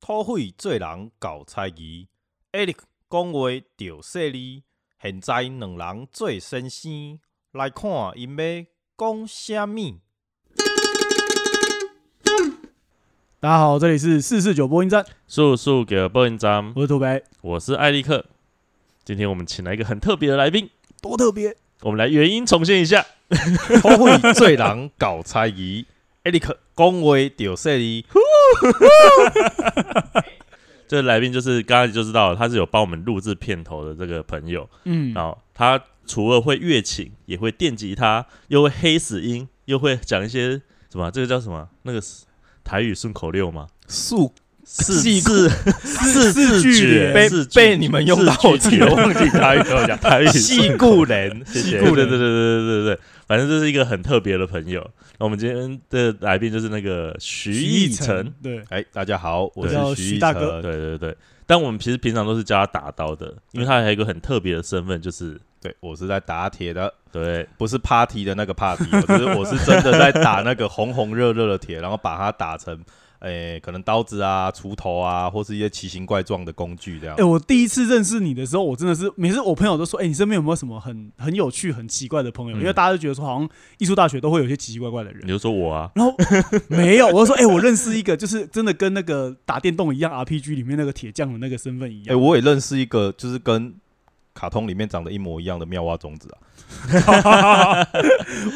土匪做人搞猜疑，Eric 讲话着犀利。现在两人做先生，来看因要讲啥物。大家好，这里是四四九播音站，速速给我播音站，我是土北，我是艾利克。今天我们请来一个很特别的来宾，多特别！我们来原音重现一下。土匪做人搞猜疑，Eric 讲话着犀利。这来宾就是刚刚就知道，他是有帮我们录制片头的这个朋友。嗯，然后他除了会乐琴，也会电吉他，又会黑死音，又会讲一些什么？这个叫什么？那个台语顺口溜吗？速四细字四字句诀被被你们用到我 忘记台语怎么讲。台语戏故人，戏故人对对对对对对，反正这是一个很特别的朋友。那我们今天的来宾就是那个徐艺成，，对，哎，大家好，我是徐徐大哥对对对。但我们其实平常都是叫他打刀的，因为他还有一个很特别的身份，就是对我是在打铁的，对不是 party 的那个 party，我是我是真的在打那个红红热热的铁，然后把它打成，诶、可能刀子啊、锄头啊，或是一些奇形怪状的工具这样哎、。我第一次认识你的时候，我真的是每次我朋友都说，哎、你身边有没有什么很很有趣、很奇怪的朋友？嗯因为大家都觉得说，好像艺术大学都会有一些奇奇怪怪的人你。就说我啊，然后没有，我就说，哎、我认识一个，就是真的跟那个打电动一样，RPG 里面那个铁匠的那个身份一哎、样。我也认识一个，就是跟卡通里面长得一模一样的妙蛙种子啊。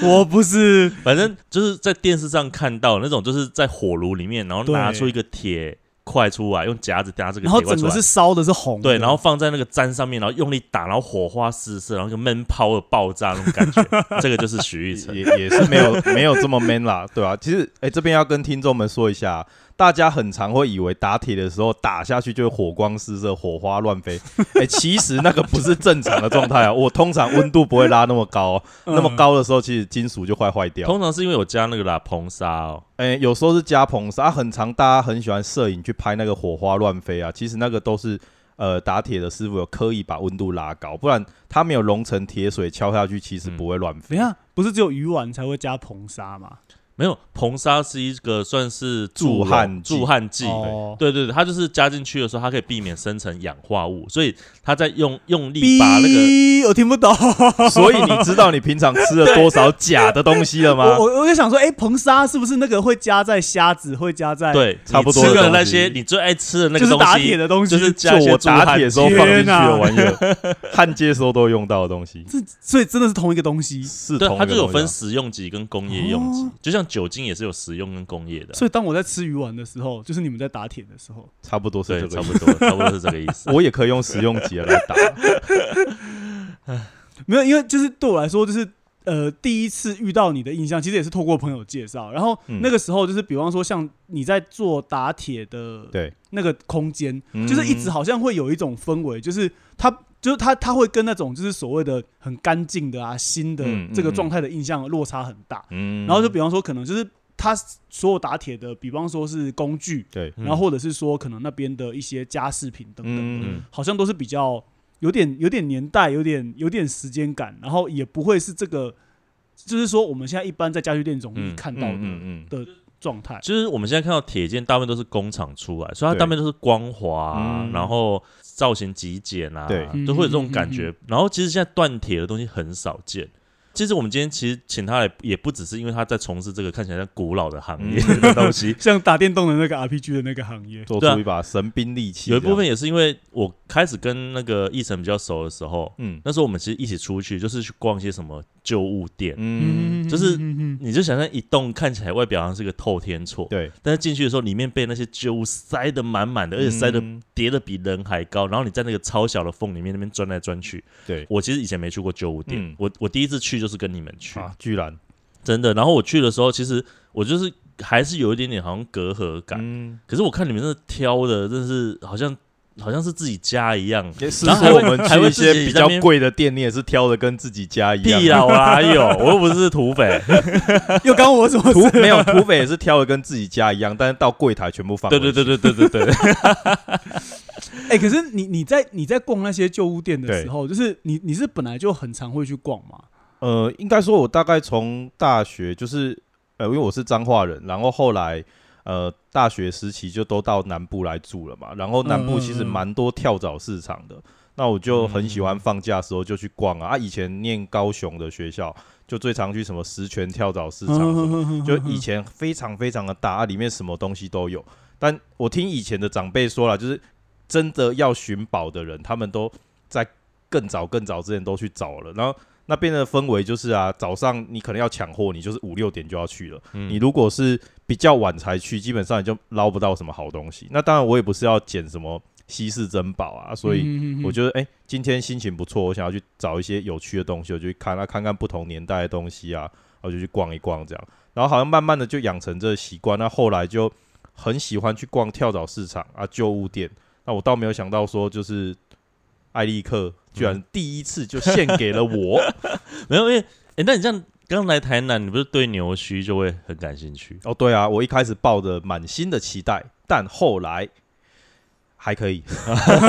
我不是，反正就是在电视上看到那种，就是在火炉里面，然后拿出一个铁块出来，用夹子夹这个然后整个是。烧的，是红的。对，然后放在那个砧上面，然后用力打，然后火花四射，然后一个闷泡的爆炸那种感觉，这个就是徐玉成。也也是没有没有这么 man 啦，对吧、其实，哎、这边要跟听众们说一下，大家很常会以为打铁的时候打下去就会火光四射、火花乱飞，哎、其实那个不是正常的状态啊。我通常温度不会拉那么高哦、嗯那么高的时候，其实金属就快坏掉。通常是因为我加那个啦硼砂哦，哎、有时候是加硼砂，啊很常，大家很喜欢摄影去拍那个火花乱飞啊。其实那个都是呃打铁的师傅有刻意把温度拉高，不然它没有熔成铁水敲下去，其实不会乱飞。等一下，不是只有鱼丸才会加硼砂吗？没有硼砂是一个算是助溶焊剂助焊剂。哦，对对对，它就是加进去的时候，它可以避免生成氧化物，所以它在用用力把那个哔我听不懂。所以你知道你平常吃了多少假的东西了吗？我我我就想说，哎、硼砂是不是那个会加在虾子，会加在，，对差不多你吃的东西的那些你最爱吃的那就是个东西，打铁的东西，就是就我加一些助焊打铁的时候放进去的玩意儿，焊接时候都会用到的东西，这所以真的是同一个东西。对，是同一它就有分个东西啊食用级跟工业用级哦，就像酒精也是有食用跟工业的，所以当我在吃鱼丸的时候，就是你们在打铁的时候，差不多是对，这个意思。差不多，差不多是这个意思。我也可以用食用级的来打，没有，因为就是对我来说，就是呃第一次遇到你的印象，其实也是透过朋友介绍。然后嗯那个时候就是，比方说像你在做打铁的对，那个空间，嗯就是一直好像会有一种氛围，就是它就是它它会跟那种就是所谓的很干净的啊新的这个状态的印象落差很大。嗯。然后就比方说，可能就是它所有打铁的，比方说是工具，对，嗯。然后或者是说可能那边的一些家饰品等等的，嗯嗯。好像都是比较有点有点年代，有点有点时间感，然后也不会是这个，就是说我们现在一般在家具店容易嗯看到的嗯嗯状态。就是我们现在看到铁件，大部分都是工厂出来，所以它大部分都是光滑然后造型极简啊，对都会有这种感嗯觉。然后其实现在锻铁的东西很少见。其实我们今天其实请他来，也不只是因为他在从事这个看起来像古老的行业嗯。的东西，像打电动的那个 RPG 的那个行业，做出一把神兵利器，有一部分，也是因为我开始跟那个奕晨比较熟的时候，嗯。那时候我们其实一起出去，就是去逛一些什么旧物店。嗯，就是你就想象一栋看起来外表好像是个透天厝，对，但是进去的时候，里面被那些旧物塞得满满的，而且塞得嗯。叠的比人还高，然后你在那个超小的缝里面那边钻来钻去。对。我其实以前没去过旧物店，嗯。我我第一次去就是跟你们去，啊，居然，真的。然后我去的时候，其实我就是还是有一点点好像隔阂感，嗯，可是我看你们那挑的，真的是好像好像是自己家一样。然后我们去一些比较贵的店，你也是挑的跟自己家一样屁啦，我哪有？我又不是土匪。又刚我怎么土？没有 土匪也是挑的跟自己家一样，但是到柜台全部放。对对对，对对对对，哎、可是你你在你在逛那些旧物店的时候，就是你你是本来就很常会去逛嘛？呃，应该说，我大概从大学就是呃，因为我是彰化人，然后后来呃大学时期就都到南部来住了嘛，然后南部其实蛮多跳蚤市场的，那我就很喜欢放假的时候就去逛啊。啊，以前念高雄的学校，就最常去什么石泉跳蚤市场什么，嗯就以前非常非常的大，啊，里面什么东西都有。但我听以前的长辈说了，就是真的要寻宝的人，他们都在更早更早之前都去找了，然后。那边的氛围就是啊，早上你可能要抢货，你就是五六点就要去了。嗯你如果是比较晚才去，基本上你就捞不到什么好东西。那当然，我也不是要捡什么稀世珍宝啊，所以以我觉得，哎、今天心情不错，我想要去找一些有趣的东西，我就去看，啊，看看不同年代的东西啊，我就去逛一逛这样。然后好像慢慢的就养成这个习惯，那后来就很喜欢去逛跳蚤市场啊、旧物店。那我倒没有想到说，就是艾利克居然第一次就献给了我。没有，因为哎、那你这样刚来台南，你不是对牛须就会很感兴趣？哦，对啊，我一开始抱着满心的期待，但后来还可以。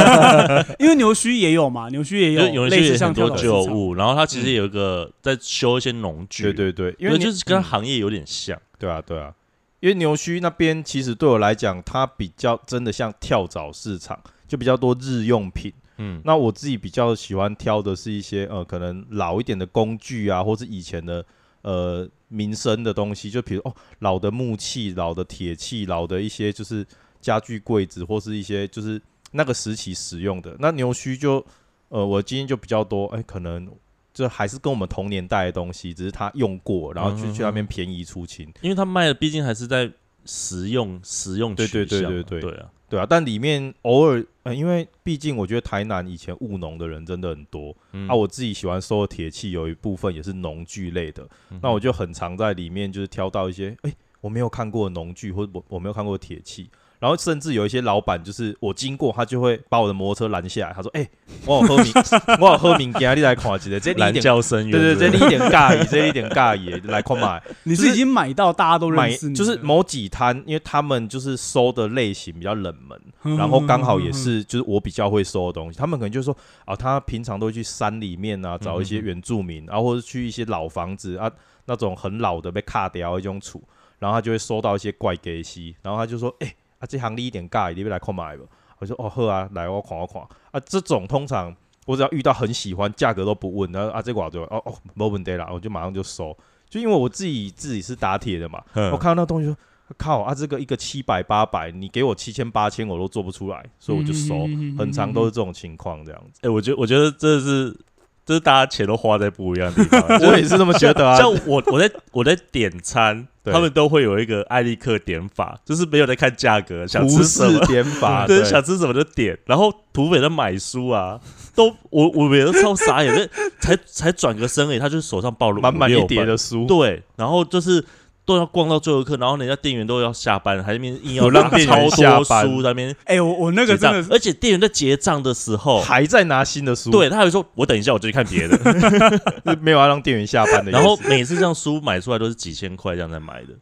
因为牛须也有嘛，牛须也有类似像一些很多跳蚤市场，旧物，然后它其实有一个在修一些农具，对对对，因因为就是跟嗯行业有点像。对啊，对啊，因为牛须那边其实对我来讲，它比较真的像跳蚤市场，就比较多日用品。嗯，那我自己比较喜欢挑的是一些呃，可能老一点的工具啊，或是以前的呃民生的东西，就比如哦老的木器、老的铁器、老的一些就是家具柜子，或是一些就是那个时期使用的。那牛须就呃，我今天就比较多，哎、可能。这还是跟我们同年代的东西，只是他用过，然后去嗯去那边便宜出清。因为他卖的毕竟还是在实用实用对对对对对对啊，对啊，但里面偶尔，呃，因为毕竟我觉得台南以前务农的人真的很多、嗯。啊，我自己喜欢收的铁器有一部分也是农具类的，嗯那我就很常在里面就是挑到一些，哎、我没有看过的农具或者我我没有看过的铁器，然后甚至有一些老板就是我经过，他就会把我的摩托车拦下来，他说，哎、我有喝明，我有喝名家，你来看一下，这蓝点。教生，对对，不这里一点尬意，这里一点尬意，来看买。你是是已经买到大家都买认识你，就是某几摊，因为他们就是收的类型比较冷门，嗯，然后刚好也是就是我比较会收的东西，他们可能就说啊，他平常都会去山里面啊找一些原住民，然后或者去一些老房子啊那种很老的被卡掉一种厝，然后他就会收到一些怪给西，然后他就说，哎、啊这行你一点尬，你要来看买吧？我说哦好啊，来我看我看啊，这种通常我只要遇到很喜欢，价格都不问，然后啊这个我就哦哦没问题啦，我就马上就收，就因为我自己自己是打铁的嘛，嗯我看到那东西说。靠啊！这个一个七百八百，你给我七千八千，我都做不出来，所以我就收。嗯很长都是这种情况，这样子。哎、我觉得我觉得这是这是大家钱都花在不一样的地方。我也是这么觉得啊。像我我在我在点餐，对他们都会有一个艾利克点法，就是没有在看价格，想吃什么。点法，对，对，想吃什么就点。然后土匪在买书啊，都我我每都超傻眼，那才才转个身而已，他就是手上抱了满满一叠的书，对，然后就是都要逛到最后一刻，然后人家店员都要下班了，还那边硬要有 让店员超多下班书在那边哎，我我那个真的，而且店员在结账的时候，还在拿新的书，对，他还会说：“我等一下，我就去看别的。是 没有要让店员下班”的。然后每次这样书买出来都是几千块这样在买的，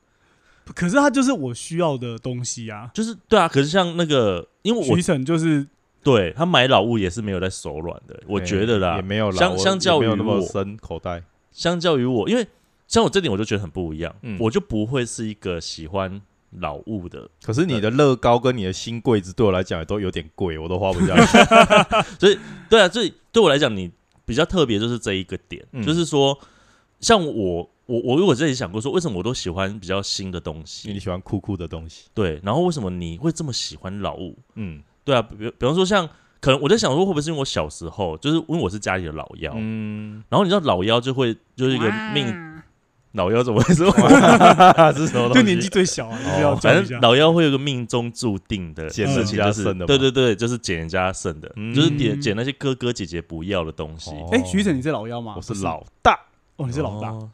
可是他就是我需要的东西啊。就是对啊。可是像那个，因为我徐晨就是对他买老物也是没有在手软的，我觉得啦也，没有啦相相较于我那么深口袋，相较于我，因为像我这点我就觉得很不一样，嗯。我就不会是一个喜欢老物的，可是你的乐高跟你的新柜子对我来讲也都有点贵，我都花不下去。所以对啊，所以对我来讲，你比较特别就是这一个点，嗯。就是说，像我我我如果自己想过说，为什么我都喜欢比较新的东因为西你，喜欢酷酷的东西，对，然后为什么你会这么喜欢老物？嗯。对啊，比比方说像可能我在想说，会不会是因为我小时候就是因为我是家里的老幺，嗯，然后你知道老幺就会就是一个命，老妖怎么会说？这 是什么？就年纪最小啊，反正。老妖会有个命中注定的捡事情，就是人家剩的对对对，就是捡人家剩的，嗯就是捡捡那些哥哥姐姐不要的东西。哦哎，徐晨你是老妖吗？我是老大，哦，你是老大，哦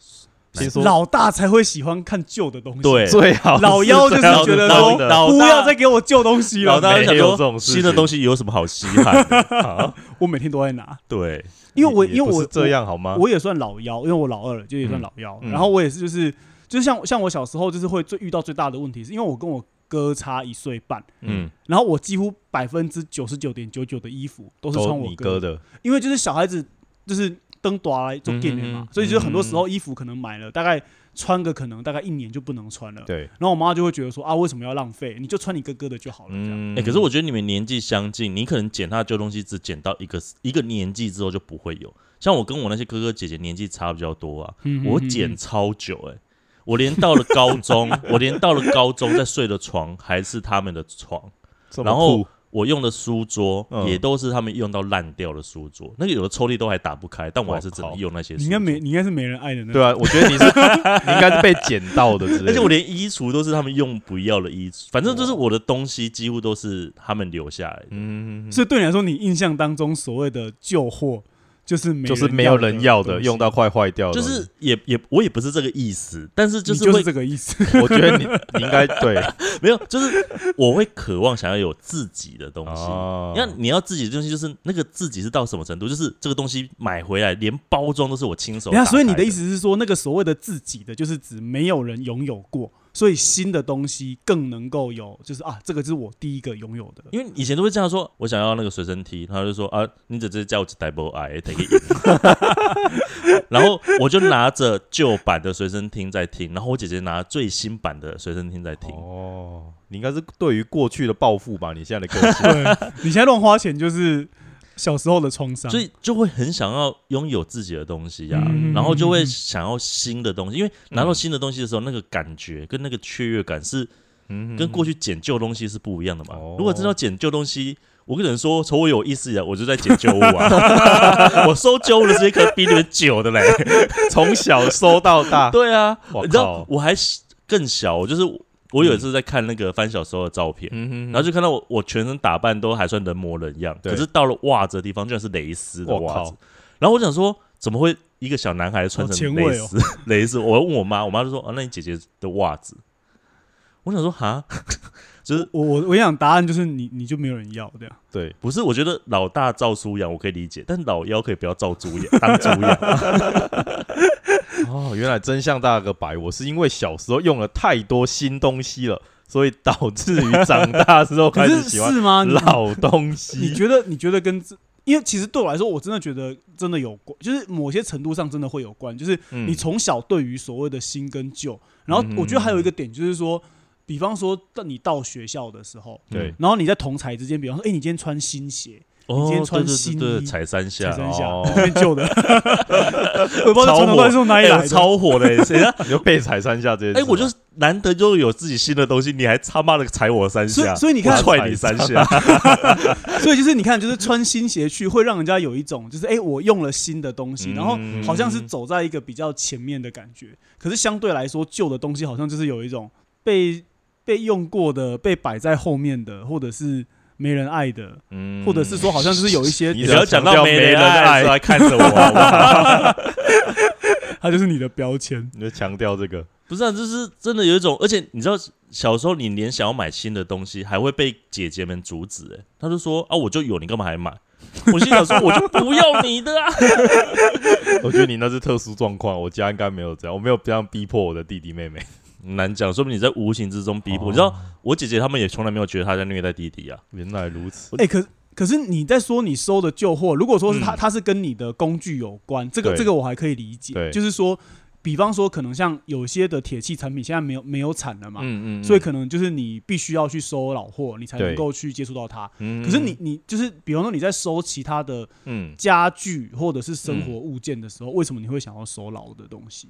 听说。老大才会喜欢看旧的东西。对。最好老幺就是觉得说老不要再给我旧东西了。老大就想没有。这说种事新的东西有什么好稀罕的？啊我每天都在拿，对，因为我因为我这样好吗？我也算老幺，因为我老二就也算老幺。嗯。然后我也是就是就是像像我小时候就是会最遇到最大的问题，是因为我跟我哥差一岁半，嗯，然后我几乎百分之九十九点九九的衣服都是穿我哥的，因为就是小孩子就是灯短来做电的嘛嗯，所以就很多时候衣服可能买了大概穿个可能大概一年就不能穿了。对，然后我妈就会觉得说啊，为什么要浪费？你就穿你哥哥的就好了，这样。嗯哎、可是我觉得你们年纪相近，你可能捡他的旧东西，只捡到一个一个年纪之后就不会有。像我跟我那些哥哥姐姐年纪差比较多啊，嗯我捡超久哎、我连到了高中，我连到了高中在睡的床还是他们的床，然后酷我用的书桌嗯也都是他们用到烂掉的书桌，那个有的抽屉都还打不开，但我还是只能用那些书桌。你应该没，你应该是没人爱的那。对啊，我觉得你是 你应该是被捡到的之类的，而且我连衣橱都是他们用不要的衣橱，反正就是我的东西几乎都是他们留下来的。嗯，所以对你来说，你印象当中所谓的旧货，就是没就是没有人要的，用到快坏掉的就，是也也我也不是这个意思，但是就是会就是这个意思。我觉得你你应该对 没有，就是我会渴望想要有自己的东西。哦那你要自己的东西，就是那个自己是到什么程度？就是这个东西买回来，连包装都是我亲手打开。等一下，所以你的意，思是说，那个所谓的自己的，就是指没有人拥有过，所以新的东西更能够有，就是啊，这个是我第一个拥有的。因为以前都会这样说，我想要那个随身听，他就说啊，你只是叫我代播哎，take it in 然后我就拿着旧版的随身听在听，然后我姐姐拿最新版的随身听在听。哦，你应该是对于过去的报复吧？你现在的个性，对，你现在乱花钱就是小时候的创伤。所以就会很想要拥有自己的东西呀、嗯然后就会想要新的东西，因为拿到新的东西的时候，那个感觉跟那个雀跃感是嗯跟过去捡旧东西是不一样的嘛。哦如果真的要捡旧东西，我跟人说，从我有意识以来，我就在捡旧物啊，我收旧物的时间可能比你们久的嘞。从小收到大，对啊，你知道我还更小，我就是我有一次在看那个翻小时候的照片。嗯然后就看到我，我全身打扮都还算人模人样，可是到了袜子的地方，居然是蕾丝的袜子。然后我想说，怎么会一个小男孩穿成蕾丝？蕾丝，我问我妈，我妈就说：“啊，那你姐姐的袜子。”我想说，哈，就是我我我想答案就是你你就没有人要这样。对，不是？我觉得老大照书养我可以理解，但老幺可以不要照猪养，当猪养。哦，原来真相大个白，我是因为小时候用了太多新东西了，所以导致于长大之后开始喜欢是吗？老东西你。觉得你觉得跟这？因为其实对我来说，我真的觉得真的有关，就是某些程度上真的会有关。就是嗯你从小对于所谓的新跟旧，然后嗯我觉得还有一个点就是说，比方说到你到学校的时候，对然后你在同才之间，比方说，哎、你今天穿新鞋，你，今天穿新衣踩三下踩，三下，哦旧的，我不知道超这传统是从哪里来的。超火的、欸，谁啊？你就被踩三下这些哎、吗。我就是难得就有自己新的东西，你还他妈的踩我三下，所以你看踹你三下，所以就是你看，就是穿新鞋去，会让人家有一种就是哎、诶我用了新的东西，嗯然后好像是走在一个比较前面的感觉。可是相对来说，旧的东西好像就是有一种被被用过的、被摆在后面的，或者是没人爱的，嗯或者是说好像就是有一些你只要讲到没人爱爱的时候还看着我好不好，它就是你的标签。你就强调这个，不是啊，就是真的有一种，而且你知道，小时候你连想要买新的东西，还会被姐姐们阻止、哎，他就说啊，我就有，你干嘛还买？我心想说，我就不要你的啊！我觉得你那是特殊状况，我家应该没有这样，我没有这样逼迫我的弟弟妹妹。难讲，说不定你在无形之中逼迫。哦你知道，我姐姐他们也从来没有觉得她在虐待弟弟啊。原来如此，哎、可可是你在说你收的旧货，如果说是他，嗯它是跟你的工具有关，这个对这个我还可以理解。对就是说，比方说可能像有些的铁器产品现在没有没有产了嘛，嗯所以可能就是你必须要去收老货，你才能对够去接触到它。嗯可是你你就是，比方说你在收其他的嗯家具或者是生活物件的时候，为什么你会想要收老的东西？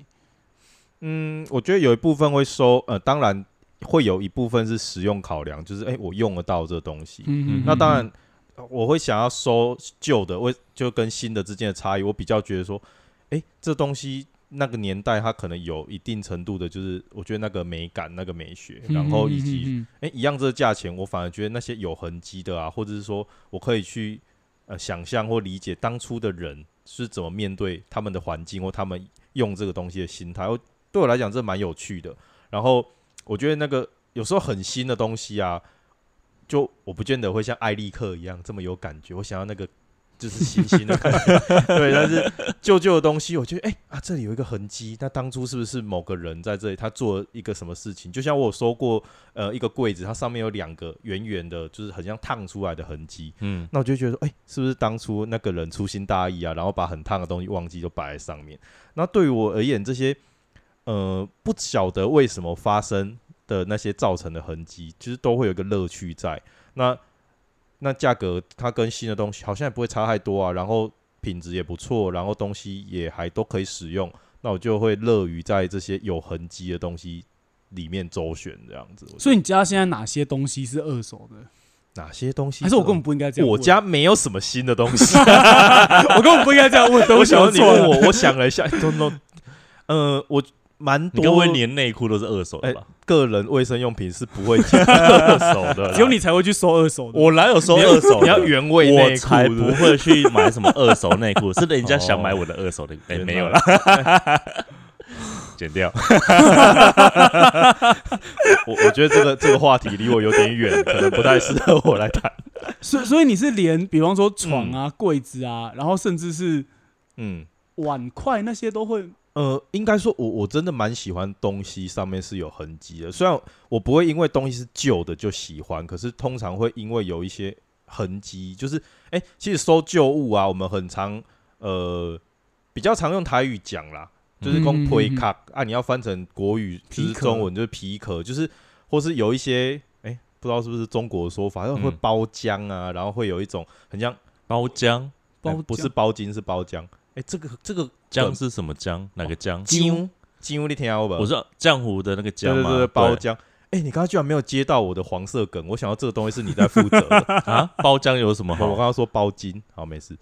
嗯，我觉得有一部分会收，呃，当然会有一部分是实用考量，就是哎、我用得到这东西。嗯那当然，呃我会想要收旧的，为就跟新的之间的差异，我比较觉得说，哎、这东西那个年代它可能有一定程度的，就是我觉得那个美感、那个美学，然后以及嗯哎、一样这个价钱，我反而觉得那些有痕迹的啊，或者是说我可以去呃想象或理解当初的人是怎么面对他们的环境或他们用这个东西的心态，我对我来讲这蛮有趣的。然后我觉得那个有时候很新的东西啊，就我不见得会像艾利克一样这么有感觉，我想要那个就是新 新的感觉。对，但是旧旧的东西，我觉得哎、啊，这里有一个痕迹，那当初是不是某个人在这里他做一个什么事情？就像我有收过呃一个柜子，它上面有两个圆圆的，就是很像烫出来的痕迹。嗯，那我就觉得说，哎、是不是当初那个人粗心大意啊，然后把很烫的东西忘记就摆在上面？那对于我而言，这些呃不晓得为什么发生的那些造成的痕迹，其实都会有一个乐趣在。那那价格它跟新的东西好像也不会差太多啊，然后品质也不错，然后东西也还都可以使用，那我就会乐于在这些有痕迹的东西里面周旋这样子。所以你家现在哪些东西是二手的？哪些东西？还是我根本不应该这样？我家没有什么新的东西。我根本不应该这样问，对我，想。你问我，我想了一下，都都，呃，我蛮多你该不会连内裤都是二手的吧？个人卫生用品是不会捡 二手的，只有你才会去收二手的。我哪有收二手？你要原味内裤我才不会去买什么二手内裤，是人家想买我的二手的，哎，没有啦，剪掉。我我觉得这个这个话题离我有点远，可能不太适合我来谈。所以所以你是连比方说床啊、柜子啊，然后甚至是嗯，碗筷那些都会。呃，应该说我我真的蛮喜欢东西上面是有痕迹的，虽然我不会因为东西是旧的就喜欢，可是通常会因为有一些痕迹，就是哎、其实收旧物啊，我们很常呃比较常用台语讲啦，就是讲嗯皮卡啊，你要翻成国语就是中文就是皮壳，就是或是有一些哎、不知道是不是中国的说法，会嗯。包浆啊，然后会有一种很像包浆，包哎不是包金是包浆，哎、这个这个浆是什么浆？哪个浆？浆浆你听到吧？我知道浆糊的那个浆嘛，对对对，包浆。哎、你刚刚居然没有接到我的黄色梗，我想到这个东西是你在负责的。啊，包浆有什么好？我刚刚说包金，好，没事。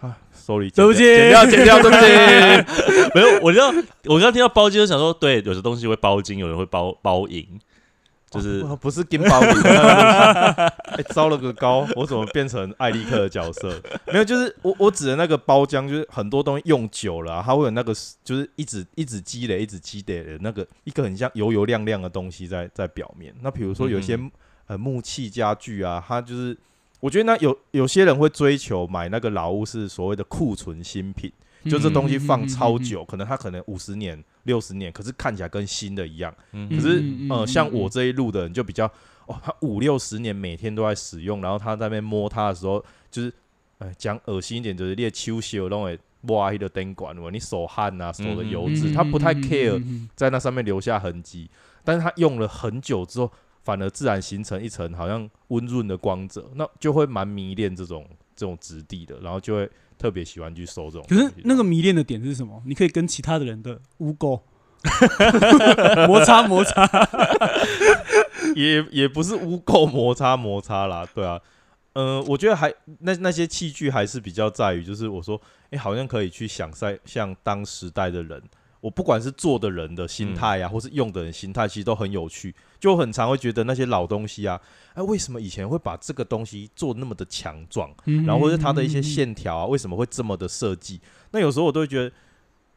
啊，sorry，对不起剪掉，剪掉，对不起。没有，我知道，我刚刚听到包金，就想说，对，有的东西会包金，有人会包包银，就是哦不是金包银。哎，糟了个高，我怎么变成艾利克的角色？没有，就是我我指的那个包浆，就是很多东西用久了啊、它会有那个，就是一直一直积累，一直积累的那个一个很像油油亮亮的东西在在表面。那比如说有些、嗯呃木器家具啊，它就是我觉得那有有些人会追求买那个老屋是所谓的库存新品。就这东西放超久，可能它可能五十年、六十年，可是看起来跟新的一样。嗯可是呃，像嗯我这一路的人就比较哦，他五六十年每天都在使用，然后他在那边摸它的时候，就是呃讲恶心一点，就是你的手手弄会挖一个灯管，你手汗啊、手的油脂，他不太 care 在那上面留下痕迹，但是他用了很久之后，反而自然形成一层好像温润的光泽，那就会蛮迷恋这种这种质地的，然后就会特别喜欢去收这种可。是那个迷恋的点是什么？你可以跟其他的人的污垢摩擦 摩擦。也也不是污垢摩擦摩擦啦，对啊，呃，我觉得还那那些器具还是比较在于，就是我说，哎、好像可以去想在像当时代的人，我不管是做的人的心态啊，或是用的人心态，其实都很有趣。就很常会觉得那些老东西啊，哎、为什么以前会把这个东西做那么的强壮？嗯然后或者它的一些线条啊，为什么会这么的设计？那有时候我都会觉得，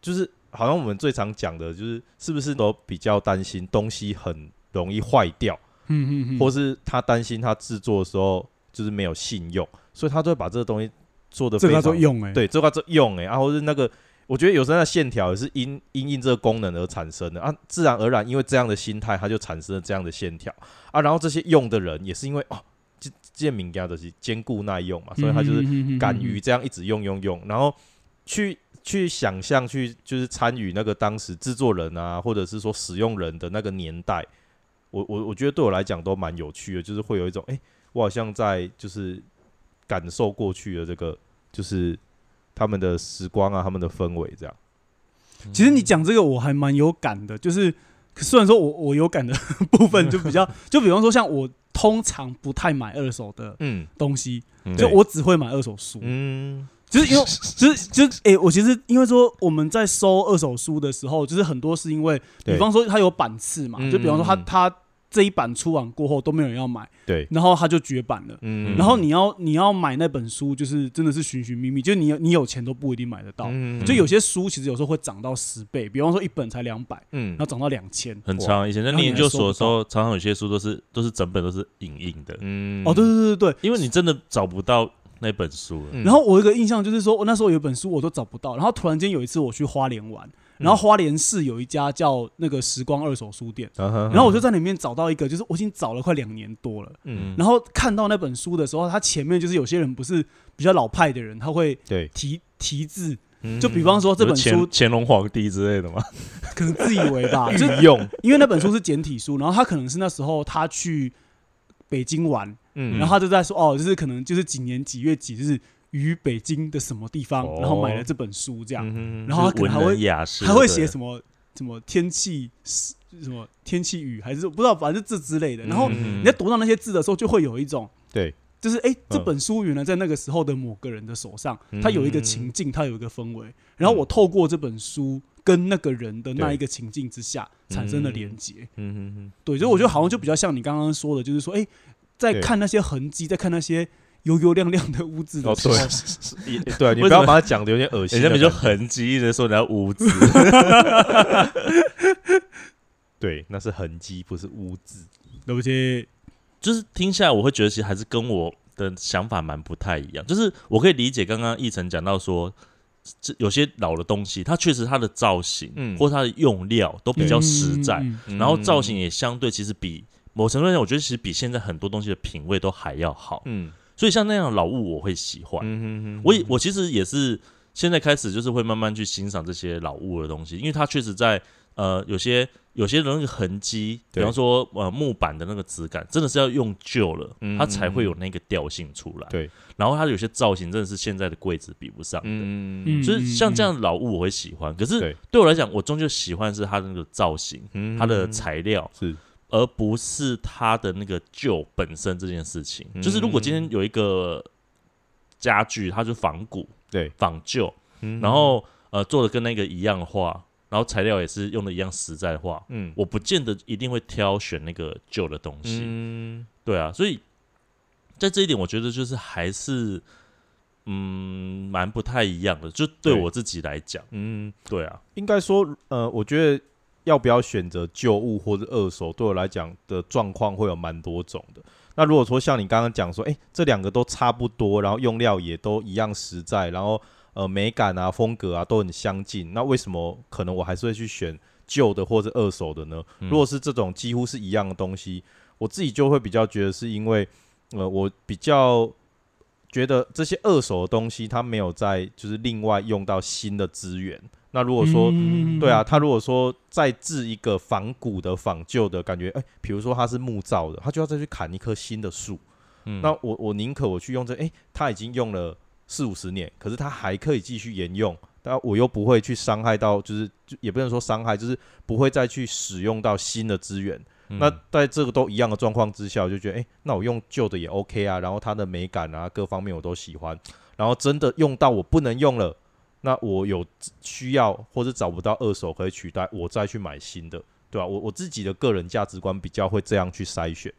就是好像我们最常讲的，就是是不是都比较担心东西很容易坏掉，嗯嗯嗯，或是他担心他制作的时候就是没有信用，所以他都会把这个东西做的这非常个叫做用哎、对，这个叫做用哎、欸，然、后是那个。我觉得有时候那线条也是因因应这个功能而产生的啊，自然而然因为这样的心态，它就产生了这样的线条啊。然后这些用的人也是因为哦，这这件名家的是坚固耐用嘛，所以他就是敢于这样一直用用用，然后去去想象，去就是参与那个当时制作人啊，或者是说使用人的那个年代，我我我觉得对我来讲都蛮有趣的，就是会有一种哎、诶我好像在就是感受过去的这个就是他们的时光啊，他们的氛围这样。其实你讲这个我还蛮有感的，就是虽然说我我有感的 部分就比较，就比方说像我通常不太买二手的嗯。东西，嗯。就我只会买二手书，嗯。就是因为就是就是诶、我其实因为说我们在收二手书的时候，就是很多是因为，对。比方说它有版次嘛，嗯就比方说它它这一版出完过后都没有人要买，对，然后它就绝版了。嗯。然后你要你要买那本书，就是真的是寻寻觅觅，就你有你有钱都不一定买得到。嗯。就有些书其实有时候会涨到十倍，比方说一本才两百，嗯。然后涨到两千。很长。以前在你念研究所的时候，常常有些书都是都是整本都是影印的，嗯。哦，对对对对对，因为你真的找不到那本书了，嗯。然后我有一个印象就是说，我那时候有一本书我都找不到，然后突然间有一次我去花莲玩，然后花莲市有一家叫那个时光二手书店，然然后我就在里面找到一个，就是我已经找了快两年多了。嗯然后看到那本书的时候，它前面就是有些人不是比较老派的人，他会对，题题字，嗯就比方说这本乾书乾隆皇帝之类的嘛，可能自以为吧，就用，因为那本书是简体书，然后他可能是那时候他去北京玩，嗯然后他就在说哦，就是可能就是几年几月几日于北京的什么地方，哦。然后买了这本书这样，嗯然后他可能还会，还会写什么什么天气什么天气雨还是不知道，反正这之类的。然后嗯你在读到那些字的时候，就会有一种对，就是哎、这本书原来在那个时候的某个人的手上，嗯。它有一个情境，它有一个氛围，然后我透过这本书跟那个人的那一个情境之下产生了连接。嗯嗯嗯，对，所以我觉得好像就比较像你刚刚说的，就是说，哎、在看那些痕迹，在看那些油油亮亮的污渍的哦，对，对，你不要把它讲的有点恶心人家比就痕迹，一直说人家污渍，对，那是痕迹，不是污渍。对不起，就是听下来，我会觉得其实还是跟我的想法蛮不太一样。就是我可以理解刚刚奕晨讲到说，这有些老的东西，它确实它的造型，嗯。或它的用料都比较实在，嗯嗯。然后造型也相对其实比某程度上，我觉得其实比现在很多东西的品味都还要好。嗯所以像那样的老物，我会喜欢。我也我其实也是现在开始就是会慢慢去欣赏这些老物的东西，因为它确实在呃有些有些的那个痕迹，比方说呃木板的那个质感，真的是要用旧了，嗯它才会有那个调性出来。对，然后它有些造型真的是现在的柜子比不上的。嗯嗯就是像这样的老物我会喜欢，可是对。对我来讲，我终究喜欢是它的那个造型、嗯它的材料，是而不是它的那个旧本身这件事情。嗯。就是如果今天有一个家具，它是仿古、对，仿旧，嗯。然后呃做的跟那个一样的话，然后材料也是用的一样实在的话，嗯。我不见得一定会挑选那个旧的东西。嗯。对啊，所以在这一点，我觉得就是还是嗯蛮不太一样的。就对对。我自己来讲，嗯，对啊，应该说，呃，我觉得要不要选择旧物或者二手，对我来讲的状况会有蛮多种的。那如果说像你刚刚讲说，诶，这两个都差不多，然后用料也都一样实在，然后呃美感啊、风格啊都很相近，那为什么可能我还是会去选旧的或者二手的呢？嗯如果是这种几乎是一样的东西，我自己就会比较觉得是因为，呃，我比较觉得这些二手的东西，它没有在就是另外用到新的资源。那如果说，嗯对啊，，他如果说再制一个仿古的、仿旧的感觉，哎、比如说它是木造的，他就要再去砍一棵新的树。嗯那我我宁可我去用这，哎、他已经用了四五十年，可是它还可以继续沿用，但我又不会去伤害到，就是就也不能说伤害，就是不会再去使用到新的资源。嗯那在这个都一样的状况之下，我就觉得，哎、那我用旧的也 OK 啊，然后它的美感啊，各方面我都喜欢。然后真的用到我不能用了，那我有需要或者找不到二手可以取代，我再去买新的，对吧、我我自己的个人价值观比较会这样去筛选，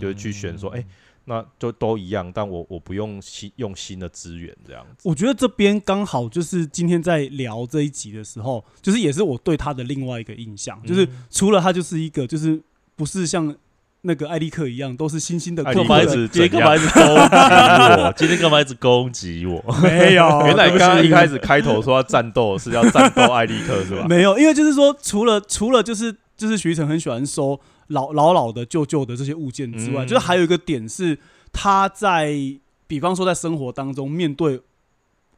就是去选说，哎、那就都一样，但我我不用新用新的资源这样子。我觉得这边刚好就是今天在聊这一集的时候，就是也是我对他的另外一个印象，嗯就是除了他就是一个就是不是像那个艾利克一样都是新兴的艾客户的干嘛一直今天干嘛一直攻击我？今天干嘛一直攻击我？没有，原来刚刚一开始开头说要战斗是要战斗艾利克是吧？没有，因为就是说，除了除了就是就是徐晨很喜欢收老老老的旧旧的这些物件之外，嗯就是还有一个点是他在比方说在生活当中面对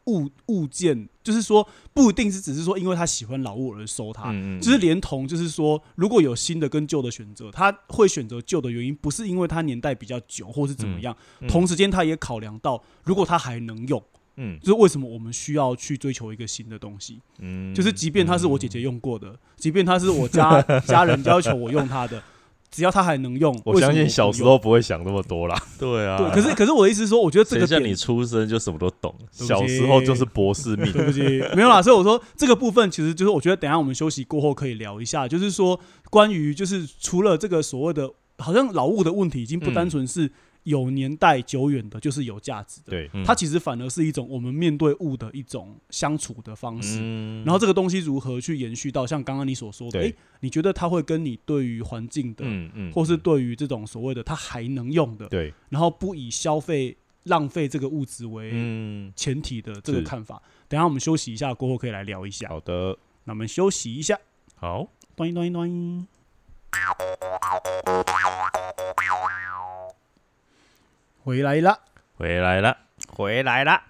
物物件，就是说不一定是只是说因为他喜欢老物而收它，嗯就是连同就是说，如果有新的跟旧的选择，他会选择旧的原因，不是因为他年代比较久或是怎么样，嗯。同时间他也考量到，如果他还能用，嗯。就是为什么我们需要去追求一个新的东西。嗯就是即便它是我姐姐用过的，即便它是我家 家人要求我用它的，只要它还能用，我相信小时候不会想那么多啦，对啊，对，可是可是我的意思是说，我觉得这个点谁像你出生就什么都懂？小时候就是博士命。对不起，没有啦。所以我说这个部分其实就是我觉得等一下我们休息过后可以聊一下，就是说关于就是除了这个所谓的好像老物的问题，已经不嗯单纯是有年代久远的，就是有价值的，对，嗯。它其实反而是一种我们面对物的一种相处的方式。嗯。然后这个东西如何去延续到像刚刚你所说的，对。诶，你觉得它会跟你对于环境的，嗯嗯或是对于这种所谓的它还能用的，对，然后不以消费浪费这个物质为嗯，前提的这个看法。等一下我们休息一下，过后可以来聊一下。好的，那我们休息一下，好，端一端一端一。回来了，回来了，回来了，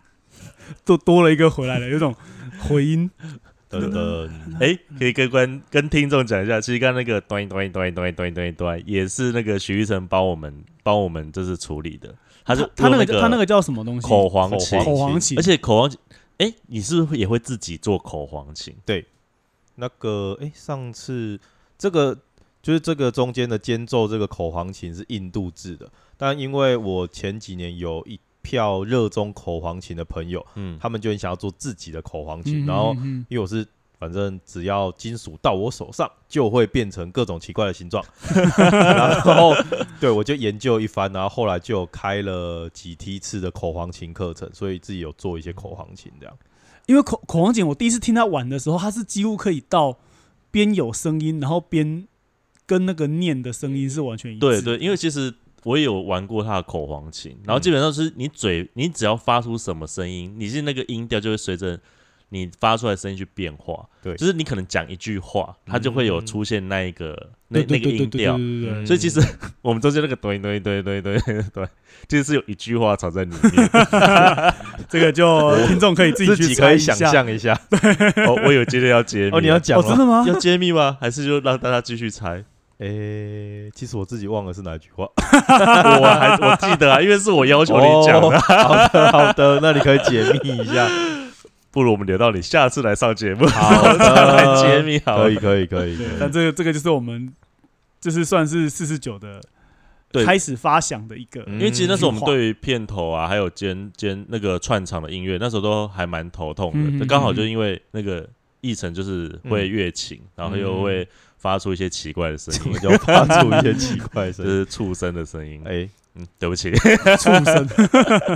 多多了一个回来了，有种回音。噔噔，哎、可以跟观跟听众讲一下，其实刚刚那个端一端一端一端一端端端也是那个徐玉成帮我们帮我们就是处理的，他是他那个他那个叫什么东西？口簧琴，口簧琴而且口簧琴，哎、你是不是也会自己做口簧琴？对那个，哎、上次这个就是这个中间的间奏，这个口簧琴是印度制的，但因为我前几年有一票热衷口簧琴的朋友，嗯，他们就很想要做自己的口簧琴，嗯然后因为我是反正只要金属到我手上，就会变成各种奇怪的形状。然后对我就研究一番，然后后来就有开了几梯次的口簧琴课程，所以自己有做一些口簧琴这样。因为口口簧琴，我第一次听他玩的时候，他是几乎可以到边有声音，然后边跟那个念的声音是完全一致。对对，因为其实我也有玩过他的口簧琴，然后基本上是你嘴，你只要发出什么声音，你是那个音调就会随着你发出来声音去变化。对就是你可能讲一句话，它就会有嗯出现那一个、那对对那个对对对音调。对所以其实我们中间那个对对对对对对对，其实是有一句话藏在里面。这个就听众可以自己自己可以想猜一下。象一下。哦，我有接着要揭秘哦，你要讲哦，真？的吗？要揭秘吗？还是就让大家继续猜？诶、其实我自己忘了是哪一句话。我还我记得啊，因为是我要求你讲的。哦好的，好的，那你可以解密一下。不如我们留到你下次来上节目，好来揭秘好了。可以，可以，可以。对可以，但这个这个就是我们就是算是四十九的对开始发响的一个。嗯因为其实那时候我们对于片头啊，还有兼兼那个串场的音乐，那时候都还蛮头痛的。嗯那刚好就因为那个议程就是会越勤，然后又嗯会发出一些奇怪的声音，我 就发出一些奇怪的声就音。是畜生的声音。哎、嗯，对不起，畜生。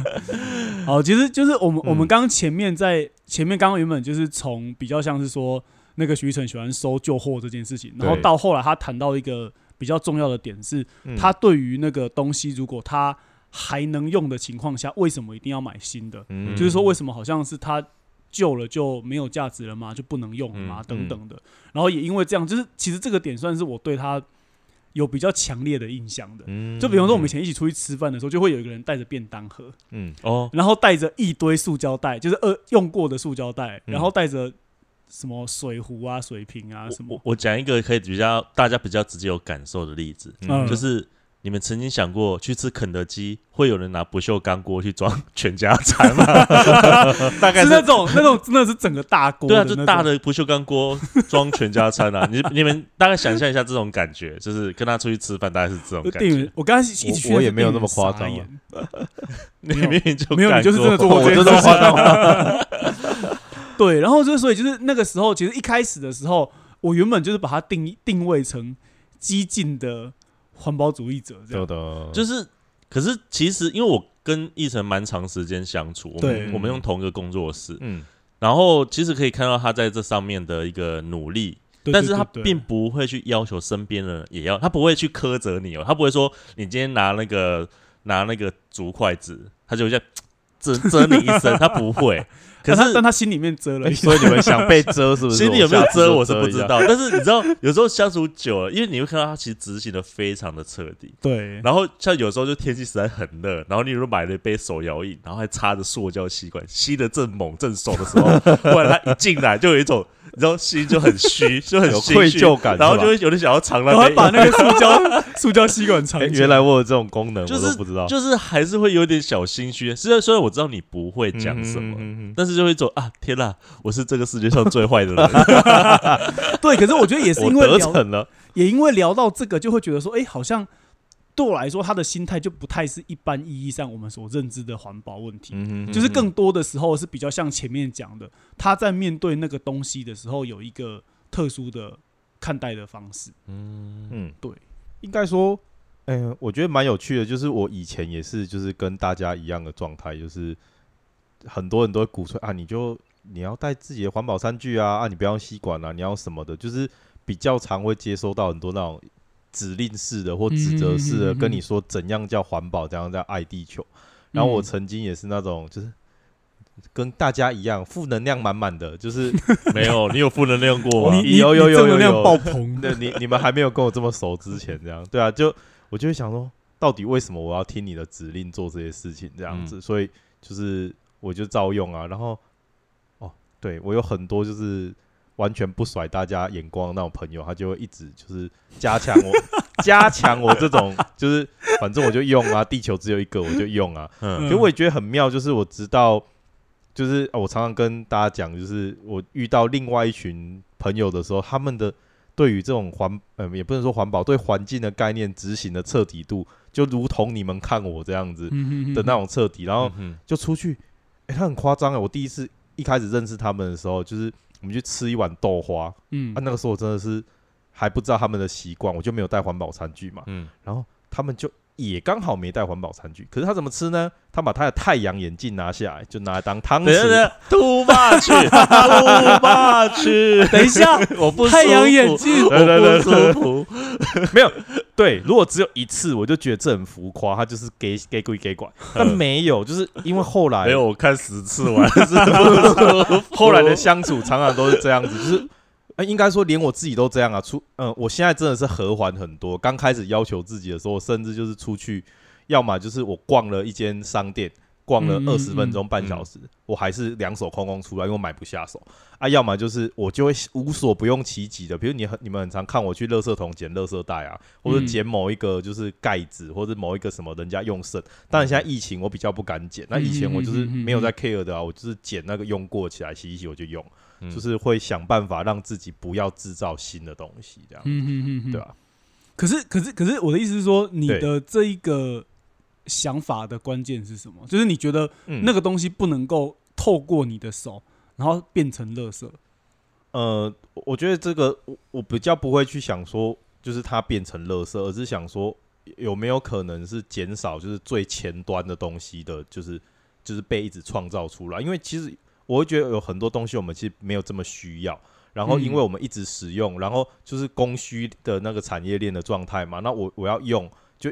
好，其实就是我们、我们嗯刚刚前面在前面刚刚原本就是从比较像是说那个徐晨喜欢收旧货这件事情，然后到后来他谈到一个比较重要的点是，嗯他对于那个东西如果他还能用的情况下，为什么一定要买新的？嗯就是说为什么好像是它旧了就没有价值了吗？就不能用了吗？嗯等等的。然后也因为这样，就是其实这个点算是我对他有比较强烈的印象的。嗯就比方说，我们以前一起出去吃饭的时候，就会有一个人带着便当盒，嗯哦，然后带着一堆塑胶袋，就是呃用过的塑胶袋，嗯然后带着什么水壶啊、水瓶啊什么。我我讲一个可以比较大家比较直接有感受的例子，嗯就是你们曾经想过去吃肯德基，会有人拿不锈钢锅去装全家餐吗？大概是是那种那种真的是整个大锅对啊，就大的不锈钢锅装全家餐啊！你你们大概想象一下这种感觉，就是跟他出去吃饭，大概是这种感觉。，店员我刚才一起去，我我也没有那么夸张啊 你明明就没有，你就是真的做过过这件事我就这么情。夸张 对，然后就所以就是那个时候，其实一开始的时候，我原本就是把它定定位成激进的环保主义者这样。的，就是，可是其实因为我跟奕晨蛮长时间相处，我对们我们用同一个工作室，嗯然后其实可以看到他在这上面的一个努力，但是他并不会去要求身边的人也要，他不会去苛责你哦，他不会说你今天拿那个拿那个竹筷子，他就会这样 遮遮你一身，他不会。可是但他心里面遮了哎一下，所以你们想被遮是不是？心里有没有遮我我是不知。道，但是你知道 有时候相处久了，因为你会看到他其实执行的非常的彻底。对，然后像有时候就天气实在很热，然后你如果买了一杯手摇饮，然后还插着塑胶吸管，吸的正猛正爽的时候，忽然他一进来就有一种，你知道心就很虚，就很有愧疚感然后就会有点想要藏了然后把那个 塑胶塑胶吸管藏哎，起来。原来我有这种功能，就是我都不知道。就是还是会有点小心虚。虽然虽然我知道你不会讲什么，嗯嗯嗯嗯但是就会走啊，天哪，我是这个世界上最坏的人。对，可是我觉得也是因为得了。也因为聊到这个，就会觉得说，哎，好像对我来说，他的心态就不太是一般意义上我们所认知的环保问题。嗯就是更多的时候是比较像前面讲的，他在面对那个东西的时候有一个特殊的看待的方式。嗯嗯，对，应该说，嗯、我觉得蛮有趣的，就是我以前也是，就是跟大家一样的状态，就是很多人都会鼓吹啊，你就你要带自己的环保餐具啊，啊，你不要吸管啊，你要什么的，就是比较常会接收到很多那种指令式的或指责式的，跟你说怎样叫环保，怎样叫爱地球。然后我嗯曾经也是那种就是跟大家一样负能量满满的，就是 没有，你有负能量过吗？有有有有有爆棚，那你你们还没有跟我这么熟之前，这样对啊，就我就会想说，到底为什么我要听你的指令做这些事情这样子？所以就是我就照用啊，然后哦，对我有很多就是完全不甩大家眼光的那种朋友，他就会一直就是加强我 加强我这种就是反正我就用啊，地球只有一个我就用啊，嗯。可是我也觉得很妙，就是我直到，就是、啊我常常跟大家讲，就是我遇到另外一群朋友的时候，他们的对于这种环，呃，也不能说环保，对环境的概念执行的彻底度，就如同你们看我这样子嗯的那种彻底，然后嗯就出去，诶，他很夸张哎，我第一次一开始认识他们的时候，就是我们去吃一碗豆花，嗯。啊，那个时候我真的是还不知道他们的习惯，我就没有带环保餐具嘛，嗯，然后他们就也刚好没带环保餐具，可是他怎么吃呢？他把他的太阳眼镜拿下来，就拿来当汤匙。下，too much，too much，等一下，我不太阳眼镜我不舒服。没有对，如果只有一次，我就觉得这很浮夸，他就是给给鬼给拐。但没有，就是因为后来 没有，我看十次我还是不舒服。后来的相处常常都是这样子，就是。呃，应该说连我自己都这样啊。出，嗯、我现在真的是和缓很多。刚开始要求自己的时候，甚至就是出去，要么就是我逛了一间商店，逛了二十分钟、半小时，我还是两手空空出来，因为我买不下手啊。要么就是我就会无所不用其极的，比如你很你们很常看我去垃圾桶捡垃圾袋啊，或者嗯捡某一个就是盖子，或者某一个什么人家用剩。当然现在疫情我比较不敢捡，那以前我就是没有在 care 的啊，我就是捡那个用过起来洗一洗我就用。嗯就是会想办法让自己不要制造新的东西，这样、嗯嗯嗯，对啊吧、可是，可是，可是，我的意思是说，你的这一个想法的关键是什么？就是你觉得嗯，那个东西不能够透过你的手，然后变成垃圾。呃，我我觉得这个我我比较不会去想说，就是它变成垃圾，而是想说有没有可能是减少就是最前端的东西的，就是就是被一直创造出来。因为其实我会觉得有很多东西我们其实没有这么需要。然后，因为嗯我们一直使用，然后就是供需的那个产业链的状态嘛，那我我要用，就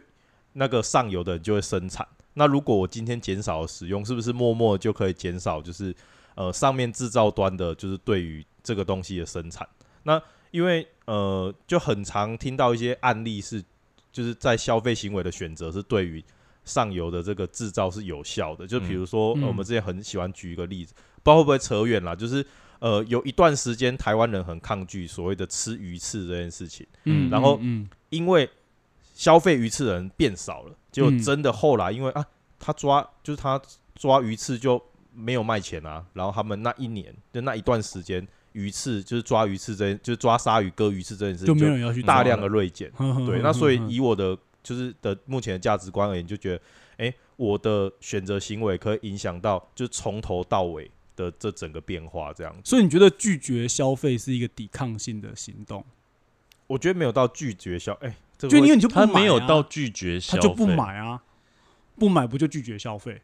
那个上游的人就会生产。那如果我今天减少了使用，是不是默默就可以减少就是呃上面制造端的，就是对于这个东西的生产？那因为呃就很常听到一些案例是，就是在消费行为的选择是对于上游的这个制造是有效的。就比如说、嗯呃我们之前很喜欢举一个例子，不知道会不会扯远了，就是呃有一段时间台湾人很抗拒所谓的吃鱼翅这件事情。嗯然后嗯因为消费鱼翅的人变少了，结果嗯真的后来因为啊，他抓就是他抓鱼翅就没有卖钱啊，然后他们那一年就那一段时间，鱼翅就是抓鱼翅这件，就是抓鲨鱼、割鱼翅这件事情就没有人要去大量的锐减。对，那所以以我的就是的目前的价值观而言，就觉得，哎、我的选择行为可以影响到就从头到尾的这整个变化，这样子。所以你觉得拒绝消费是一个抵抗性的行动？我觉得没有到拒绝消，哎、欸，這個就因为你就不他没有到拒绝消费，他就不买啊，不买不就拒绝消费？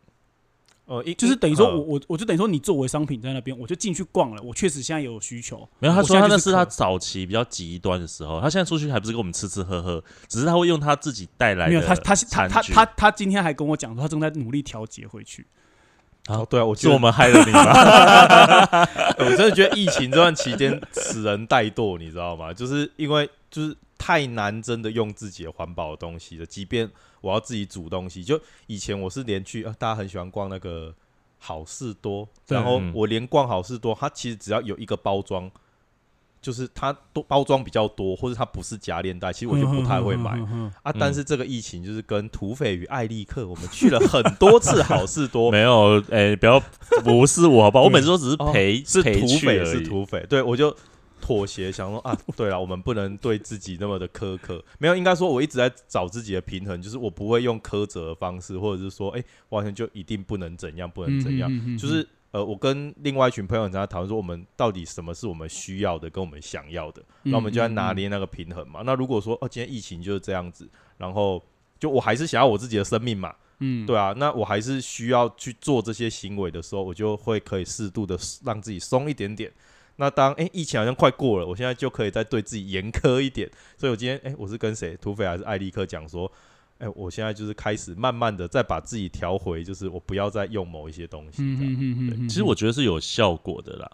呃，一就是等于说呃我我我就等于说你作为商品在那边，我就进去逛了，我确实现在有需求。没有，他说他那是他早期比较极端的时候，他现在出去还不是跟我们吃吃喝喝，只是他会用他自己带来的没有他他他他他他今天还跟我讲说，他正在努力调节回去。啊，对啊，我觉得是我们害了你吗？我真的觉得疫情这段期间使人怠惰，你知道吗？就是因为就是太难真的用自己的环保的东西了。即便我要自己煮东西，就以前我是连去啊，大家很喜欢逛那个好事多，然后嗯我连逛好事多，它其实只要有一个包装，就是它多包装比较多，或者它不是夹链袋，其实我就不太会买。嗯。嗯啊，但是这个疫情就是跟土匪与艾利克，我们去了很多次好事多，没有，哎、不要，不是我好不好？我对每次都只是哦陪，是陪土匪，是土匪。对我就妥协，想说啊，对了，我们不能对自己那么的苛刻。没有，应该说我一直在找自己的平衡，就是我不会用苛责的方式，或者是说，哎、完全就一定不能怎样，不能怎样。就是呃，我跟另外一群朋友在讨论说，我们到底什么是我们需要的，跟我们想要的，嗯那我们就在拿捏那个平衡嘛。那如果说哦，今天疫情就是这样子，然后就我还是想要我自己的生命嘛，嗯，对啊，那我还是需要去做这些行为的时候，我就会可以适度的让自己松一点点。那当诶疫情好像快过了，我现在就可以再对自己严苛一点。所以我今天诶，我是跟谁？土匪还是艾利克讲说，哎、我现在就是开始慢慢的再把自己调回，就是我不要再用某一些东西这样。嗯嗯嗯其实我觉得是有效果的啦，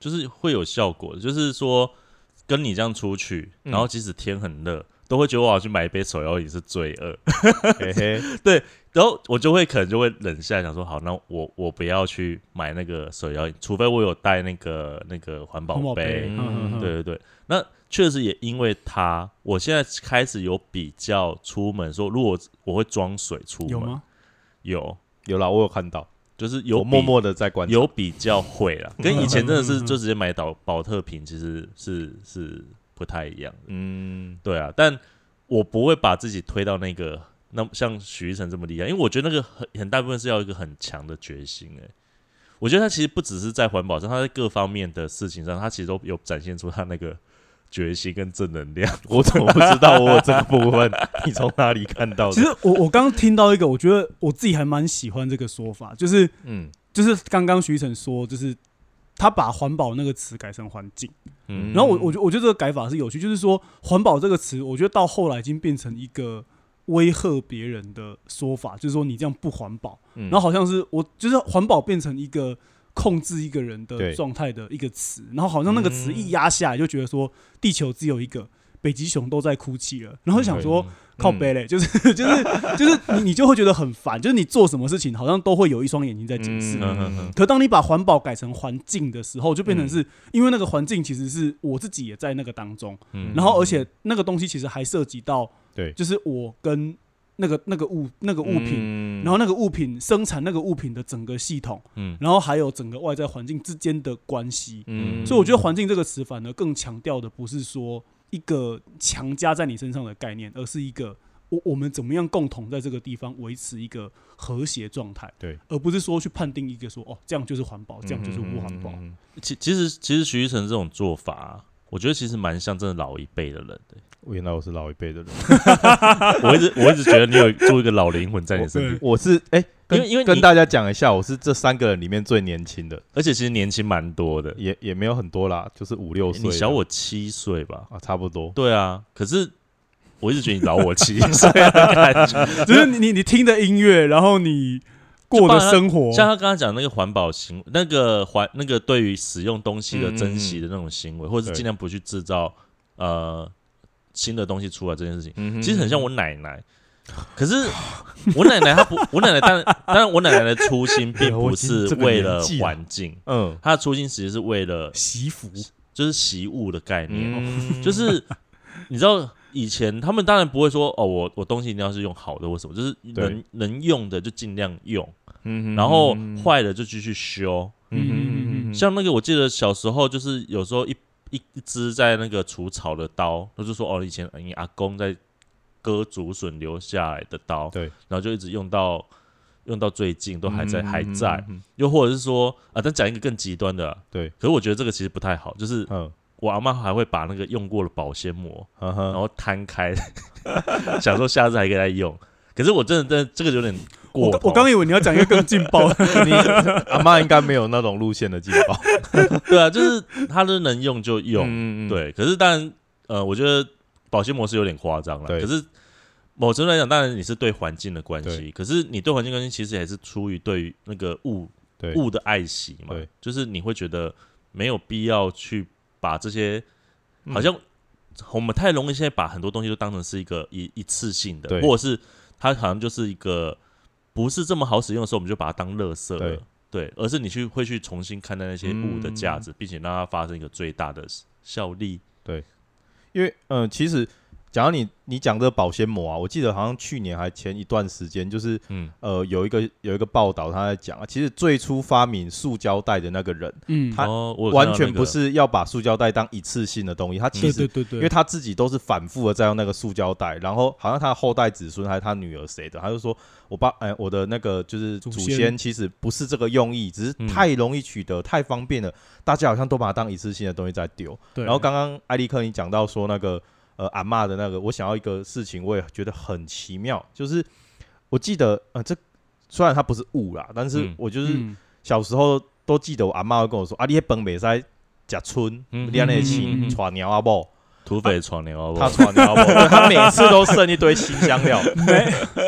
就是会有效果的，就是说跟你这样出去，嗯。然后即使天很热，都会觉得我要去买一杯手摇饮是罪恶，嘿嘿，然后我就会可能就会冷下来想说，好，那我我不要去买那个手摇饮，除非我有带那个那个环保杯杯，嗯对对对，那确实也因为它，我现在开始有比较出门说，如果我会装水出门，有？吗？有，有啦，我有看到，就是有默默的在观察。有比较会啦，跟以前真的是就直接买保保特瓶，其实是是不太一样的。嗯，对啊，但我不会把自己推到那个那像许一成这么厉害，因为我觉得那个很很大部分是要一个很强的决心、欸。我觉得他其实不只是在环保上，他在各方面的事情上，他其实都有展现出他那个决心跟正能量。我怎么不知道我有这个部分？你从哪里看到的？其实我我刚刚听到一个，我觉得我自己还蛮喜欢这个说法，就是嗯就是刚刚徐晨说，就是他把环保那个词改成环境，嗯，然后我我觉我觉得这个改法是有趣，就是说环保这个词，我觉得到后来已经变成一个威吓别人的说法，就是说你这样不环保，嗯。然后好像是我就是环保变成一个控制一个人的状态的一个词，然后好像那个词一压下来，就觉得说地球只有一个，北极熊都在哭泣了，然后想说。靠背嘞，就是 就是就是你你就会觉得很烦，就是你做什么事情好像都会有一双眼睛在监视。嗯嗯嗯可当你把环保改成环境的时候，就变成嗯。是因为那个环境其实是我自己也在那个当中，嗯。然后而且那个东西其实还涉及到，对。就是我跟那个那个物那个物品，品然后那个物品生产那个物品的整个系统，嗯。然后还有整个外在环境之间的关系。嗯。所以我觉得“环境”这个词反而更强调的不是说一个强加在你身上的概念，而是一个我我们怎么样共同在这个地方维持一个和谐状态，对，而不是说去判定一个说哦这样就是环保，这样就是不环保。嗯其其实其实徐一成这种做法啊、我觉得其实蛮像真的老一辈的人的。我原来我是老一辈的人，我一直我一直觉得你有做一个老灵魂在你身边，我是哎，跟因为因为跟大家讲一下，我是这三个人里面最年轻的，而且其实年轻蛮多的。也也没有很多啦，就是五六岁。你小我七岁吧？啊，差不多。对啊，可是我一直觉得你老我七岁的 感觉。就是你你你听的音乐，然后你过的生活，像他刚刚讲那个环保行，那个环那个对于使用东西的珍惜的那种行为，或者是尽量不去制造呃新的东西出来这件事情，嗯其实很像我奶奶。可是我奶奶她不，我奶奶当然当然我奶奶的初心并不是为了环境，嗯她的初心其实是为了习服，就是习物的概念，嗯，就是你知道以前他们当然不会说哦，我我东西一定要是用好的或什么，就是能能用的就尽量用，嗯然后坏的就继续修。嗯嗯像那个我记得小时候就是有时候一一一支在那个除草的刀，他就说哦，以前你阿公在割竹笋留下来的刀，对，然后就一直用到用到最近都还在、嗯还在，，嗯又或者是说啊，但讲一个更极端的啊、对，可是我觉得这个其实不太好，就是嗯。我阿妈还会把那个用过的保鲜膜，然后摊开，想说下次还可以再用。可是我真的真的这个有点过我我刚以为你要讲一个更劲爆。的，你阿妈应该没有那种路线的劲爆，对啊，就是他都能用就用，嗯，对。可是当然，呃，我觉得保鲜膜是有点夸张了。对可是某程度来讲，当然你是对环境的关系，对可是你对环境关系其实也是出于对于那个物物的爱惜嘛对。就是你会觉得没有必要去把这些，嗯好像我们太容易现在把很多东西都当成是一个一一次性的，对或者是它好像就是一个不是这么好使用的时候，我们就把它当垃圾了对。而是你去会去重新看待那些物的价嗯值，并且让它发生一个最大的效力。因为嗯，其实讲到你你讲这个保鲜膜啊，我记得好像去年还前一段时间，就是嗯。呃有一个有一个报道他在讲啊，其实最初发明塑胶袋的那个人，嗯，他哦，我有看到完全那个。不是要把塑胶袋当一次性的东西，他其实对对对对，因为他自己都是反复的在用那个塑胶袋，然后好像他的后代子孙还是他女儿谁的，他就说我爸哎、我的那个就是祖祖先先其实不是这个用意，只是嗯。太容易取得、太方便了，大家好像都把它当一次性的东西在丢。对，然后刚刚艾利克你讲到说那个呃阿嬷的那个，我想要一个事情，我也觉得很奇妙，就是我记得呃这虽然它不是物啦，但是嗯我就是嗯。小时候都记得我阿嬷会跟我说啊，你迄饭袂使食春，嗯你安尼嗯嗯饲嗯。带鸟啊不。土匪闯牛哦，他闯牛包，对 他每次都剩一堆新香料。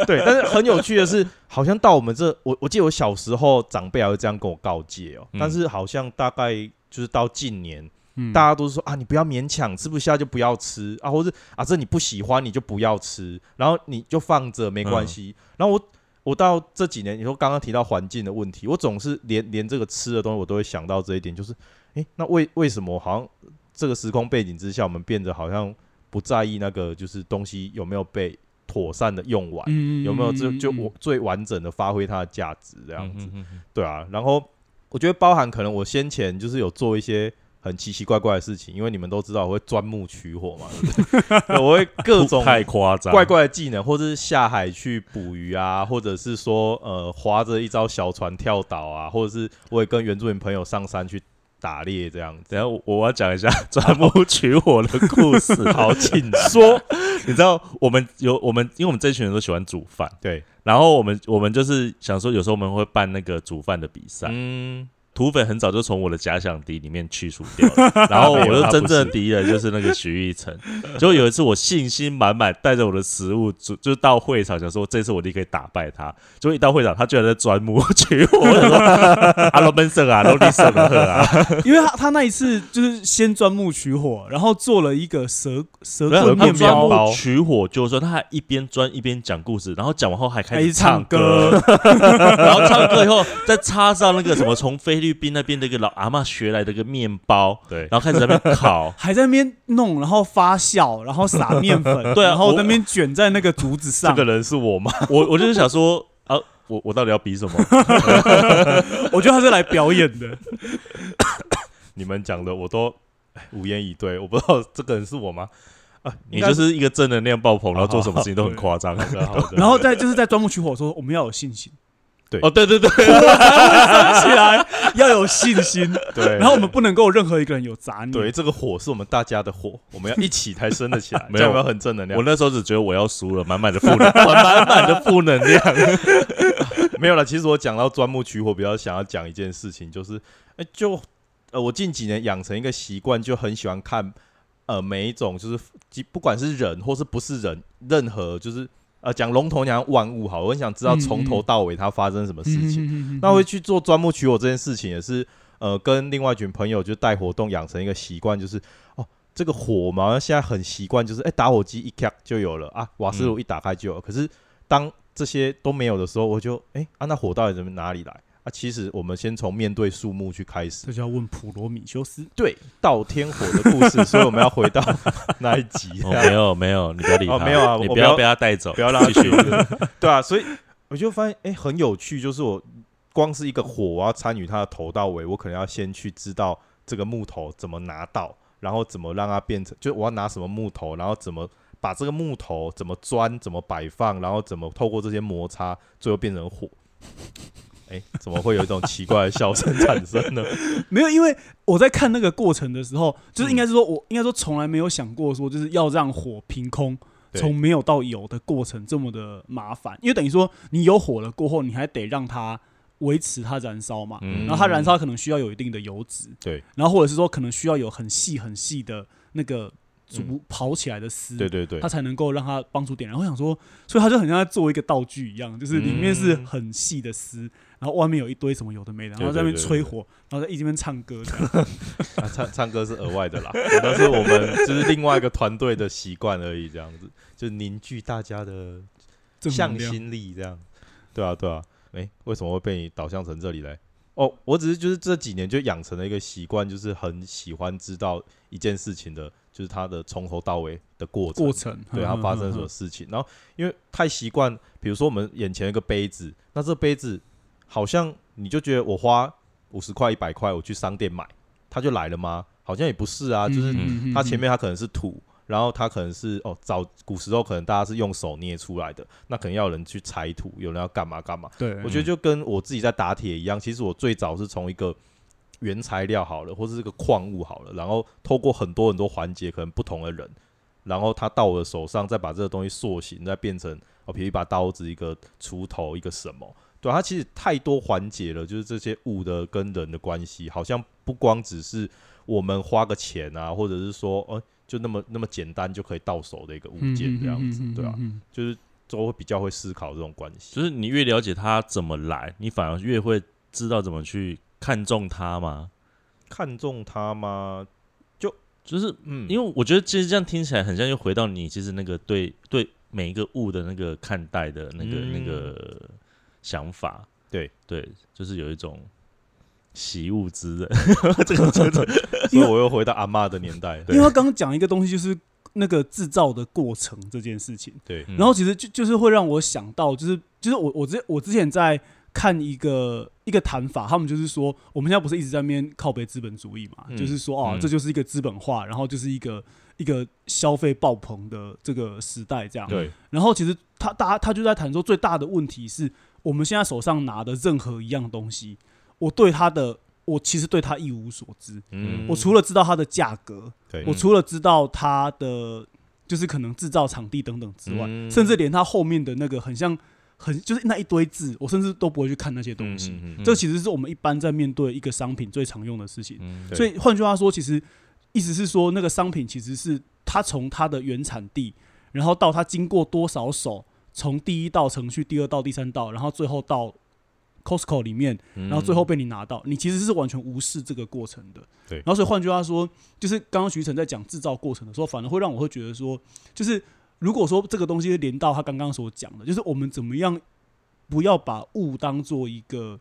对，但是很有趣的是，好像到我们这，我我记得我小时候长辈还会这样跟我告诫哦，嗯。但是好像大概就是到近年，嗯大家都是说啊，你不要勉强，吃不下就不要吃啊，或者啊这你不喜欢你就不要吃，然后你就放着没关系。然后我我到这几年，你说刚刚提到环境的问题，我总是连连这个吃的东西我都会想到这一点，就是诶，那为为什么好像这个时空背景之下，我们变得好像不在意那个就是东西有没有被妥善的用完，嗯有没有就就最完整的发挥它的价值这样子。对啊，然后我觉得包含可能我先前就是有做一些很奇奇怪怪的事情，因为你们都知道我会钻木取火嘛，对不 对？我会各种太夸张，怪怪的技能，或者是下海去捕鱼啊，或者是说呃划着一艘小船跳岛啊，或者是我也跟原住民朋友上山去打猎这样子。等一下我我要讲一下 钻木取火的故事。好，请说。你知道我们有我们，因为我们这群人都喜欢煮饭，对，然后我们我们就是想说，有时候我们会办那个煮饭的比赛。嗯，土匪很早就从我的假想敌里面去除掉了，然后我的真正的敌人就是那个徐玉成。结果有一次我信心满满，带着我的食物，就就到会场，想说这次我一定可以打败他。结果一到会场，他居然在钻木取火，我想说阿罗本胜啊，罗利胜啊，因为他他那一次就是先钻木取火，然后做了一个蛇蛇面他钻包，包木取火，就是说他还一边钻一边讲故事，然后讲完后还开开始始唱唱歌，然后唱歌以后再插上那个什么从菲律宾那边的一个老阿嬷学来的一个面包，对，然后开始在那边烤。还在那边弄，然后发酵，然后撒面粉，对啊然后在那边卷在那个竹子上 这个。人是我吗？我我就是想说啊，我我到底要比什么？我觉得他是来表演的，你们讲的我都哎无言以对，我不知道这个人是我吗？啊，你就是一个正能量爆棚，然后做什么事情都很对夸张。好的好的，然后再就是在钻木取火说我们要有信心，哦，对对对，升 起来 要有信心，对，然后我们不能够任何一个人有杂念。对，这个火是我们大家的火，我们要一起才升得起来，没有没有很正能量我？那时候只觉得我要输了，满满的负能，满满的负能量。没有了。其实我讲到钻木取火，比较想要讲一件事情，就是，哎、就呃，我近几年养成一个习惯，就很喜欢看呃每一种，就是即不管是人或是不是人，任何就是呃讲龙头讲万物好，我很想知道嗯从头到尾它发生什么事情。情那会去做钻木取火这件事情，也是呃跟另外一群朋友就带活动养成一个习惯，就是哦。这个火嘛，现在很习惯，就是哎、打火机一开就有了啊，瓦斯炉一打开就有了。可是当这些都没有的时候，我就哎、啊，那火到底怎么哪里来啊？其实我们先从面对树木去开始，这就要问普罗米修斯。对盗天火的故事，所以我们要回到 那一集，哦，没有没有，你不要理他，哦没有啊你不要我不要被他带走，不要让他继续。对啊，所以我就发现哎、很有趣，就是我光是一个火，我要参与它的头到尾，我可能要先去知道这个木头怎么拿到，然后怎么让它变成，就我要拿什么木头，然后怎么把这个木头怎么钻，怎么摆放，然后怎么透过这些摩擦，最后变成火。哎、怎么会有一种奇怪的笑声产生呢？没有，因为我在看那个过程的时候，就是应该是说，我应该说从来没有想过说，就是要让火凭空从没有到有的过程这么的麻烦，因为等于说你有火了过后，你还得让它维持它燃烧嘛，嗯。然后它燃烧可能需要有一定的油脂，对，然后或者是说可能需要有很细很细的那个竹嗯。刨起来的丝，对对对。它，才能够让它帮助点燃。我想说，所以它就很像在做一个道具一样，就是里面是很细的丝，然后外面有一堆什么有的没的，然后在那边吹火，然后在一边唱歌这样。啊、唱唱歌是额外的啦，那是我们就是另外一个团队的习惯而已，这样子就凝聚大家的向心力，这样，对啊，对啊。诶，为什么会被你导向成这里来？哦，我只是就是这几年就养成了一个习惯，就是很喜欢知道一件事情的，就是它的从头到尾的过程，过程，对它发生什么事情。然后因为太习惯，比如说我们眼前一个杯子，那这杯子好像你就觉得我花五十块、一百块，我去商店买，它就来了吗？好像也不是啊，就是嗯它前面它可能是土，然后它可能是哦，早古时候可能大家是用手捏出来的，那可能要有人去拆土，有人要干嘛干嘛。对，我觉得就跟我自己在打铁一样，其实我最早是从一个原材料好了，或者是个矿物好了，然后透过很多很多环节，可能不同的人，然后他到我的手上，再把这个东西塑形，再变成哦，比如一把刀子、一个锄头、一个什么。对啊、它其实太多环节了，就是这些物的跟人的关系，好像不光只是我们花个钱啊，或者是说，哦、就那么那么简单就可以到手的一个物件这样子，对啊，嗯就是都会比较会思考这种关系。就是你越了解它怎么来，你反而越会知道怎么去看重它嘛。看中它吗？就就是嗯，因为我觉得其实这样听起来很像又回到你其实那个对对每一个物的那个看待的那个、嗯那个想法。对对，就是有一种习物之人，这个真的所以我又回到阿妈的年代。因为他刚刚讲一个东西，就是那个制造的过程这件事情。对，嗯然后其实就就是会让我想到，就是就是我我之我之前在看一个一个谈法，他们就是说，我们现在不是一直在那边靠背资本主义嘛，嗯就是说哦，嗯这就是一个资本化，然后就是一个一个消费爆棚的这个时代这样。对，然后其实他大家他就在谈说，最大的问题是我们现在手上拿的任何一样东西，我对它的我其实对它一无所知。嗯，我除了知道它的价格，我除了知道它的就是可能制造场地等等之外，嗯甚至连它后面的那个很像很就是那一堆字，我甚至都不会去看那些东西。嗯嗯这其实是我们一般在面对一个商品最常用的事情。嗯所以换句话说，其实意思是说，那个商品其实是它从它的原产地，然后到它经过多少手，从第一道程序、第二道、第三道，然后最后到 Costco 里面，嗯然后最后被你拿到，你其实是完全无视这个过程的。对然后所以换句话说，就是刚刚徐晨在讲制造过程的时候，反而会让我会觉得说，就是如果说这个东西连到他刚刚所讲的，就是我们怎么样不要把物当做一个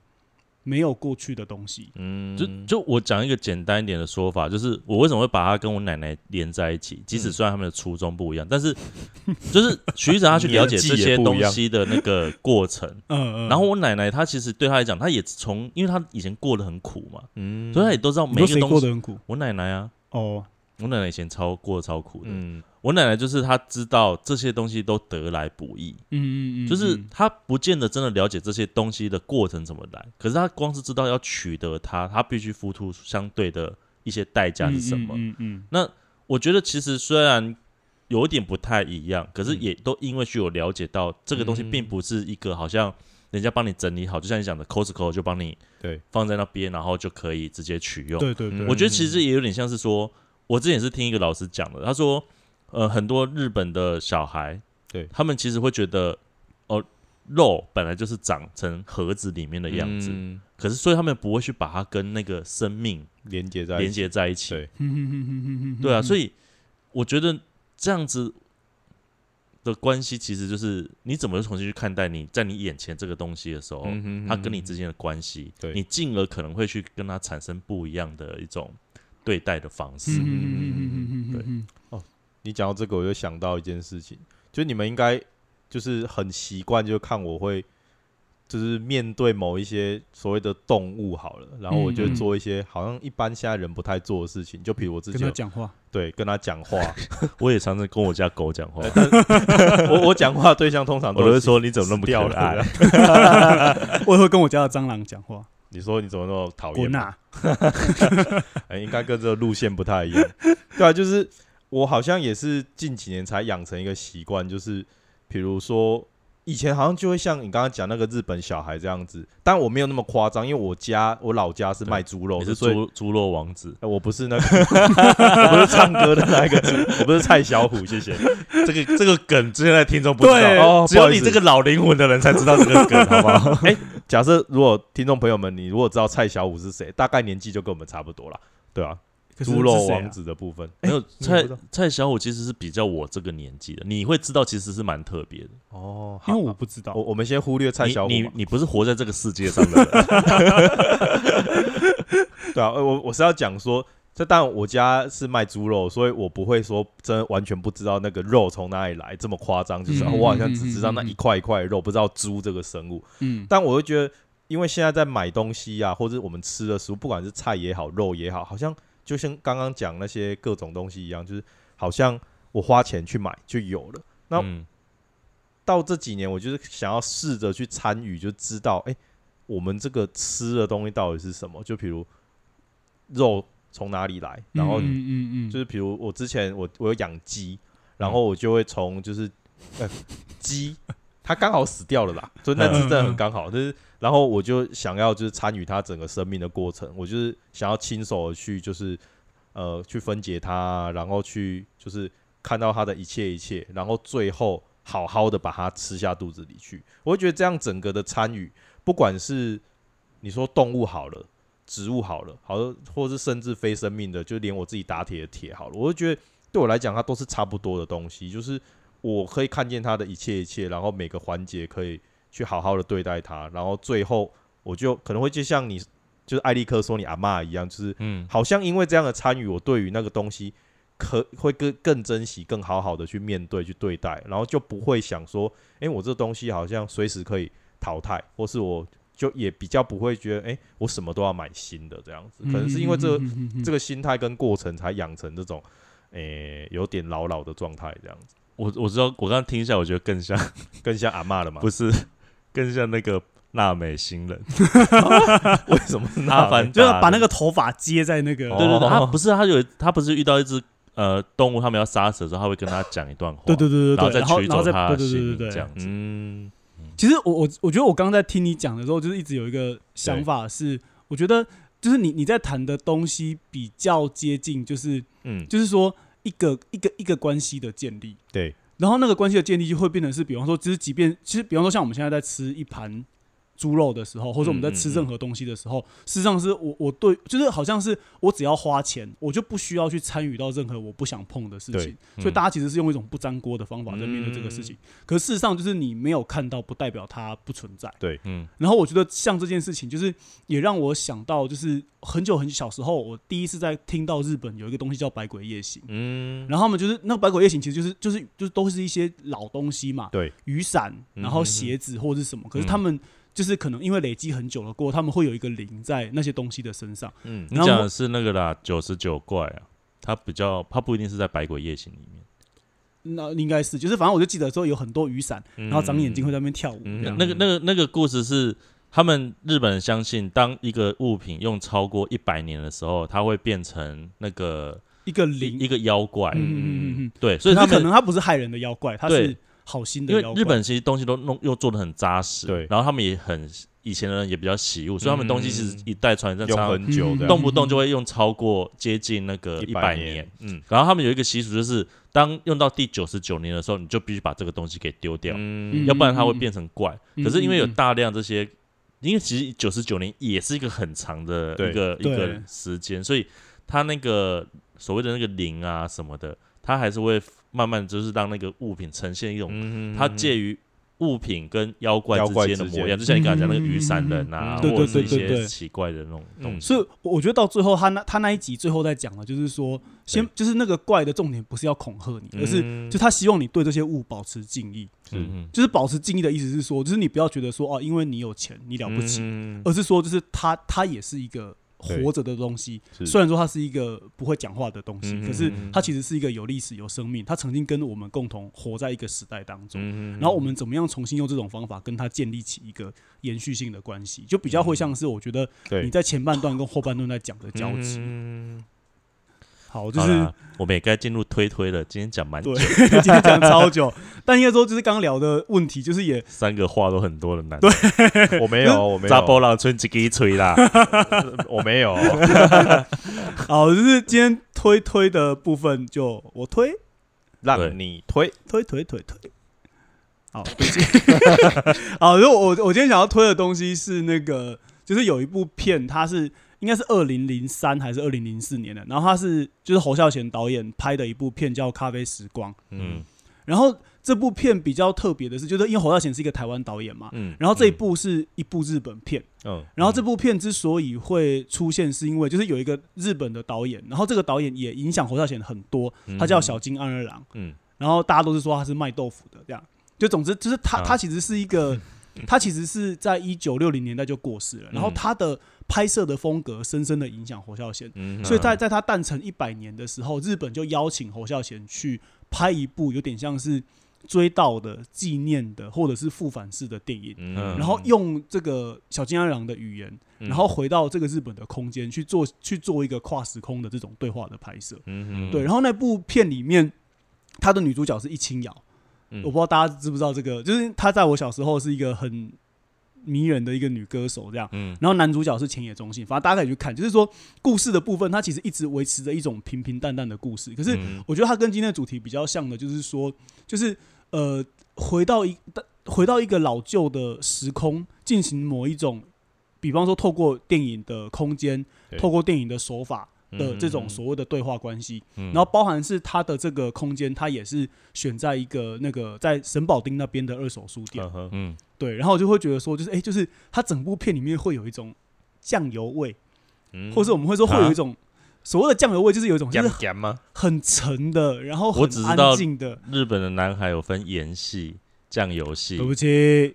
没有过去的东西。嗯就就我讲一个简单一点的说法，就是我为什么会把它跟我奶奶连在一起，即使虽然他们的初衷不一样，但是 就是徐子他去了解这些东西的那个过程。嗯嗯。然后我奶奶她其实对她来讲，她也从，因为她以前过得很苦嘛，嗯所以她也都知道每一个东西。过得很苦？我奶奶啊，哦，我奶奶以前超过得超苦的。嗯我奶奶就是她知道这些东西都得来不易，嗯嗯嗯，就是嗯她不见得真的了解这些东西的过程怎么来，可是她光是知道要取得它，她必须付出相对的一些代价是什么。嗯嗯那我觉得其实虽然有一点不太一样，可是嗯也都因为具有了解到这个东西嗯并不是一个好像人家帮你整理好，就像你讲的 Costco 就帮你对放在那边，然后就可以直接取用。对对对，我觉得其实也有点像是说，我之前也是听一个老师讲的，他说，呃，很多日本的小孩，对。他们其实会觉得，哦，肉本来就是长成盒子里面的样子，嗯。可是所以他们不会去把它跟那个生命连接在一连起接在一起。对，对啊，所以以我觉得这样子的关系，其实就是你怎么重新去看待你在你眼前这个东西的时候，嗯哼它跟你之间的关系，对。你进而可能会去跟它产生不一样的一种对待的方式。嗯嗯嗯嗯。对。哦你讲到这个，我就想到一件事情，就你们应该就是很习惯，就看我会就是面对某一些所谓的动物好了，然后我就嗯嗯做一些好像一般现在人不太做的事情，就比如我之跟前讲话，对跟他讲话，我也常常跟我家狗讲话，我我讲话的对象通常我都会说你怎么那么掉可爱？我也会跟我家的蟑螂讲话，你说你怎么那么讨厌嘛？滚啊！哎、应该跟这个路线不太一样。对啊，就是我好像也是近几年才养成一个习惯，就是比如说以前好像就会像你刚刚讲那个日本小孩这样子，但我没有那么夸张，因为我家我老家是卖猪肉是猪猪肉王子，呃我不是那个，我不是唱歌的那一个猪，我不是蔡小虎，谢谢。这个这个梗，之前在听众不知道，哦只有你这个老灵魂的人才知道这个梗，好不好？假设如果听众朋友们，你如果知道蔡小五是谁，大概年纪就跟我们差不多了，对啊，猪肉王子的部分，没有蔡蔡小虎其实是比较我这个年纪的，你会知道其实是蛮特别的。哦，因好为我不知道。我，我们先忽略蔡小虎你你你不是活在这个世界上的人，对啊，呃我我是要讲说，这但我家是卖猪肉，所以我不会说真的完全不知道那个肉从哪里来，这么夸张，就是、我好像只知道那一块一块肉，不知道猪这个生物。嗯但我会觉得，因为现在在买东西啊，或者我们吃的食物，不管是菜也好，肉也好，好像就像刚刚讲那些各种东西一样，就是好像我花钱去买就有了。那嗯到这几年，我就是想要试着去参与，就知道，哎、我们这个吃的东西到底是什么？就比如肉从哪里来，然后嗯嗯嗯，就是比如我之前我我有养鸡，然后我就会从就是呃鸡，它刚好死掉了啦，所以那只真的很刚好，就是然后我就想要就是参与它整个生命的过程，我就是想要亲手去就是呃去分解它，然后去就是看到它的一切一切，然后最后好好的把它吃下肚子里去。我会觉得这样整个的参与，不管是你说动物好了。植物好了，好的，或是甚至非生命的，就连我自己打铁的铁好了，我就觉得对我来讲，它都是差不多的东西。就是我可以看见它的一切一切，然后每个环节可以去好好的对待它，然后最后我就可能会就像你，就是艾利克说你阿妈一样，就是嗯，好像因为这样的参与，我对于那个东西可会更更珍惜，更好好的去面对去对待，然后就不会想说，诶，我这东西好像随时可以淘汰，或是我。就也比较不会觉得，哎，我什么都要买新的这样子，可能是因为这个这个心态跟过程才养成这种，诶，有点老老的状态这样子。我我知道，我刚刚听一下，我觉得更像 更像阿妈了嘛？不是，更像那个娜美新人。为什么？阿凡就是把那个头发接在那个，对对对，他不是他有他不是遇到一只呃动物，他们要杀死的时候，他会跟他讲一段话，对对对对，然后再取走他的心这样子，嗯。其实我我我觉得我刚刚在听你讲的时候，就是一直有一个想法是，我觉得就是你你在谈的东西比较接近，就是嗯，就是说一个一个一个关系的建立，对，然后那个关系的建立就会变成是，比方说，其实即便其实比方说像我们现在在吃一盘。猪肉的时候，或者我们在吃任何东西的时候，事实上是我我对，就是好像是我只要花钱，我就不需要去参与到任何我不想碰的事情。所以大家其实是用一种不粘锅的方法在面对这个事情。可事实上，就是你没有看到，不代表它不存在。对，嗯。然后我觉得像这件事情，就是也让我想到，就是很久很小时候，我第一次在听到日本有一个东西叫百鬼夜行。嗯。然后他们就是那个百鬼夜行，其实就是就是就是都是一些老东西嘛。对。雨伞，然后鞋子或者是什么，可是他们。就是可能因为累积很久了过，他们会有一个灵在那些东西的身上。嗯，你讲的是那个啦，九十九怪啊，它比较，它不一定是在百鬼夜行里面。那应该是，就是反正我就记得说有很多雨伞，然后长眼睛会在那边跳舞。那个、那个、那个故事是他们日本人相信，当一个物品用超过一百年的时候，它会变成那个一个灵，一个妖怪。嗯嗯嗯，对，所以他可能它不是害人的妖怪，它是。好心的，因为日本其实东西都弄又做的很扎实，对，然后他们也很以前的人也比较喜物，所以他们东西其实一代传一代，用很久，动不动就会用超过接近那个一百年，嗯，然后他们有一个习俗，就是当用到第九十九年的时候，你就必须把这个东西给丢掉，嗯，要不然它会变成怪。可是因为有大量这些，因为其实九十九年也是一个很长的一个一个时间，所以它那个所谓的那个零啊什么的，它还是会。慢慢就是让那个物品呈现一种，它介于物品跟妖怪之间的模样，就像你刚才讲那个雨伞人啊，或者是一些奇怪的那种东西。所以我觉得到最后，他那他那一集最后在讲的，就是说，先就是那个怪的重点不是要恐吓你，而是就他希望你对这些物保持敬意。嗯，就是保持敬意的意思是说，就是你不要觉得说哦，因为你有钱你了不起，而是说就是他他也是一个。活着的东西，虽然说它是一个不会讲话的东西，可是它其实是一个有历史、有生命。它曾经跟我们共同活在一个时代当中，然后我们怎么样重新用这种方法跟它建立起一个延续性的关系，就比较会像是我觉得你在前半段跟后半段在讲的交集。好，就是我们也该进入推推了。今天讲蛮久，今天讲超久，但应该说就是刚聊的问题，就是也三个话都很多的男。对，我没有，我没有。扎波浪村自己吹啦，我没有。好，就是今天推推的部分，就我推，让你推，推推推推。好，好，如果我我今天想要推的东西是那个，就是有一部片，它是。应该是二零零三还是二零零四年的，然后他是就是侯孝贤导演拍的一部片叫《咖啡时光》。嗯，然后这部片比较特别的是，就是因为侯孝贤是一个台湾导演嘛，嗯，然后这一部是一部日本片，嗯，然后这部片之所以会出现，是因为就是有一个日本的导演，然后这个导演也影响侯孝贤很多，他叫小金安二郎，嗯，然后大家都是说他是卖豆腐的，这样，就总之就是他他其实是一个，他其实是在一九六零年代就过世了，然后他的。拍摄的风格深深的影响侯孝贤，所以在在他诞辰一百年的时候，日本就邀请侯孝贤去拍一部有点像是追悼的、纪念的，或者是复返式的电影，然后用这个小金安郎的语言，然后回到这个日本的空间去做去做一个跨时空的这种对话的拍摄。对，然后那部片里面，他的女主角是一清瑶，我不知道大家知不知道这个，就是她在我小时候是一个很。迷人的一个女歌手这样。嗯然后男主角是浅野忠信，反正大家可以去看，就是说故事的部分，它其实一直维持着一种平平淡淡的故事。可是嗯我觉得它跟今天的主题比较像的，就是说，就是呃，回到一回到一个老旧的时空，进行某一种，比方说透过电影的空间，透过电影的手法的这种嗯所谓的对话关系，嗯。然后包含是它的这个空间，它也是选在一个那个在神保町那边的二手书店，嗯对，然后我就会觉得说，就是哎、就是它整部片里面会有一种酱油味，嗯。或是我们会说会有一种。所谓的酱油味，就是有一种就是？很沉的，然后很安静的。日本的男孩有分盐系、酱油系。对、不起，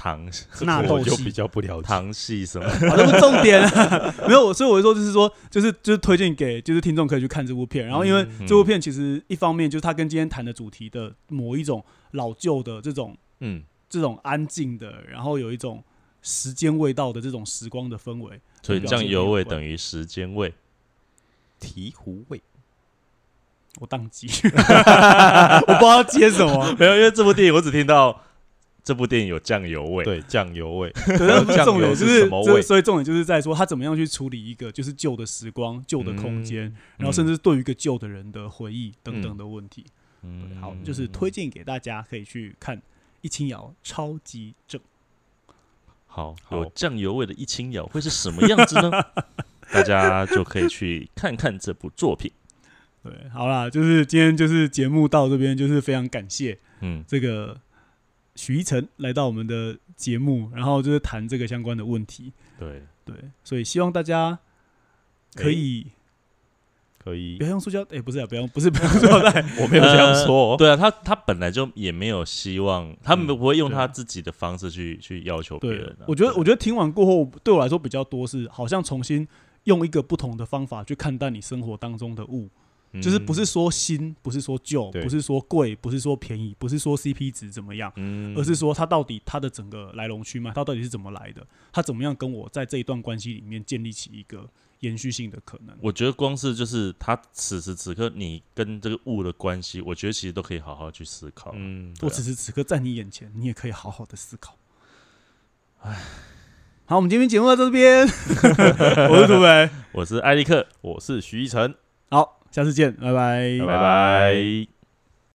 糖纳豆就比较不了解。糖系什么。好，这不重点啊。没有，所以我就说，就是说，就是就是推荐给就是听众可以去看这部片。然后，因为嗯这部片其实一方面就是它跟今天谈的主题的某一种老旧的这种嗯，这种安静的，然后有一种时间味道的这种时光的氛围。所以酱油味等于时间味。醍醐味，我宕机，我不知道接什么。没有，因为这部电影我只听到这部电影有酱油味。对，酱油味。对，那不是重是是什么味所以重点就是在说他怎么样去处理一个就是旧的时光、旧的空间，嗯然后甚至对于一个旧的人的回忆等等的问题。嗯好，就是推荐给大家可以去看一清瑶超级正。好好有酱油味的一清瑶会是什么样子呢？大家就可以去看看这部作品。对，好啦，就是今天就是节目到这边，就是非常感谢嗯，这个许一成来到我们的节目，然后就是谈这个相关的问题。对，对，所以希望大家可以可以不，要用塑胶，哎、不是啊，不要用，不是不要用塑料袋，我没有这样说。对啊，他他本来就也没有希望，他们嗯不会用他自己的方式去去要求别人啊。，我觉得，我觉得听完过后，对我来说比较多是好像重新用一个不同的方法去看待你生活当中的物，就是不是说新，不是说旧，不是说贵，不是说便宜，不是说 CP 值怎么样，嗯，而是说它到底它的整个来龙去脉，它到底是怎么来的，它怎么样跟我在这一段关系里面建立起一个延续性的可能。我觉得光是就是他此时此刻你跟这个物的关系，我觉得其实都可以好好去思考。嗯，我此时此刻在你眼前，你也可以好好的思考。唉，好，我们今天节目到这边，我是土北，我是艾利克，我是徐一晨，好，下次见，拜拜。拜拜。拜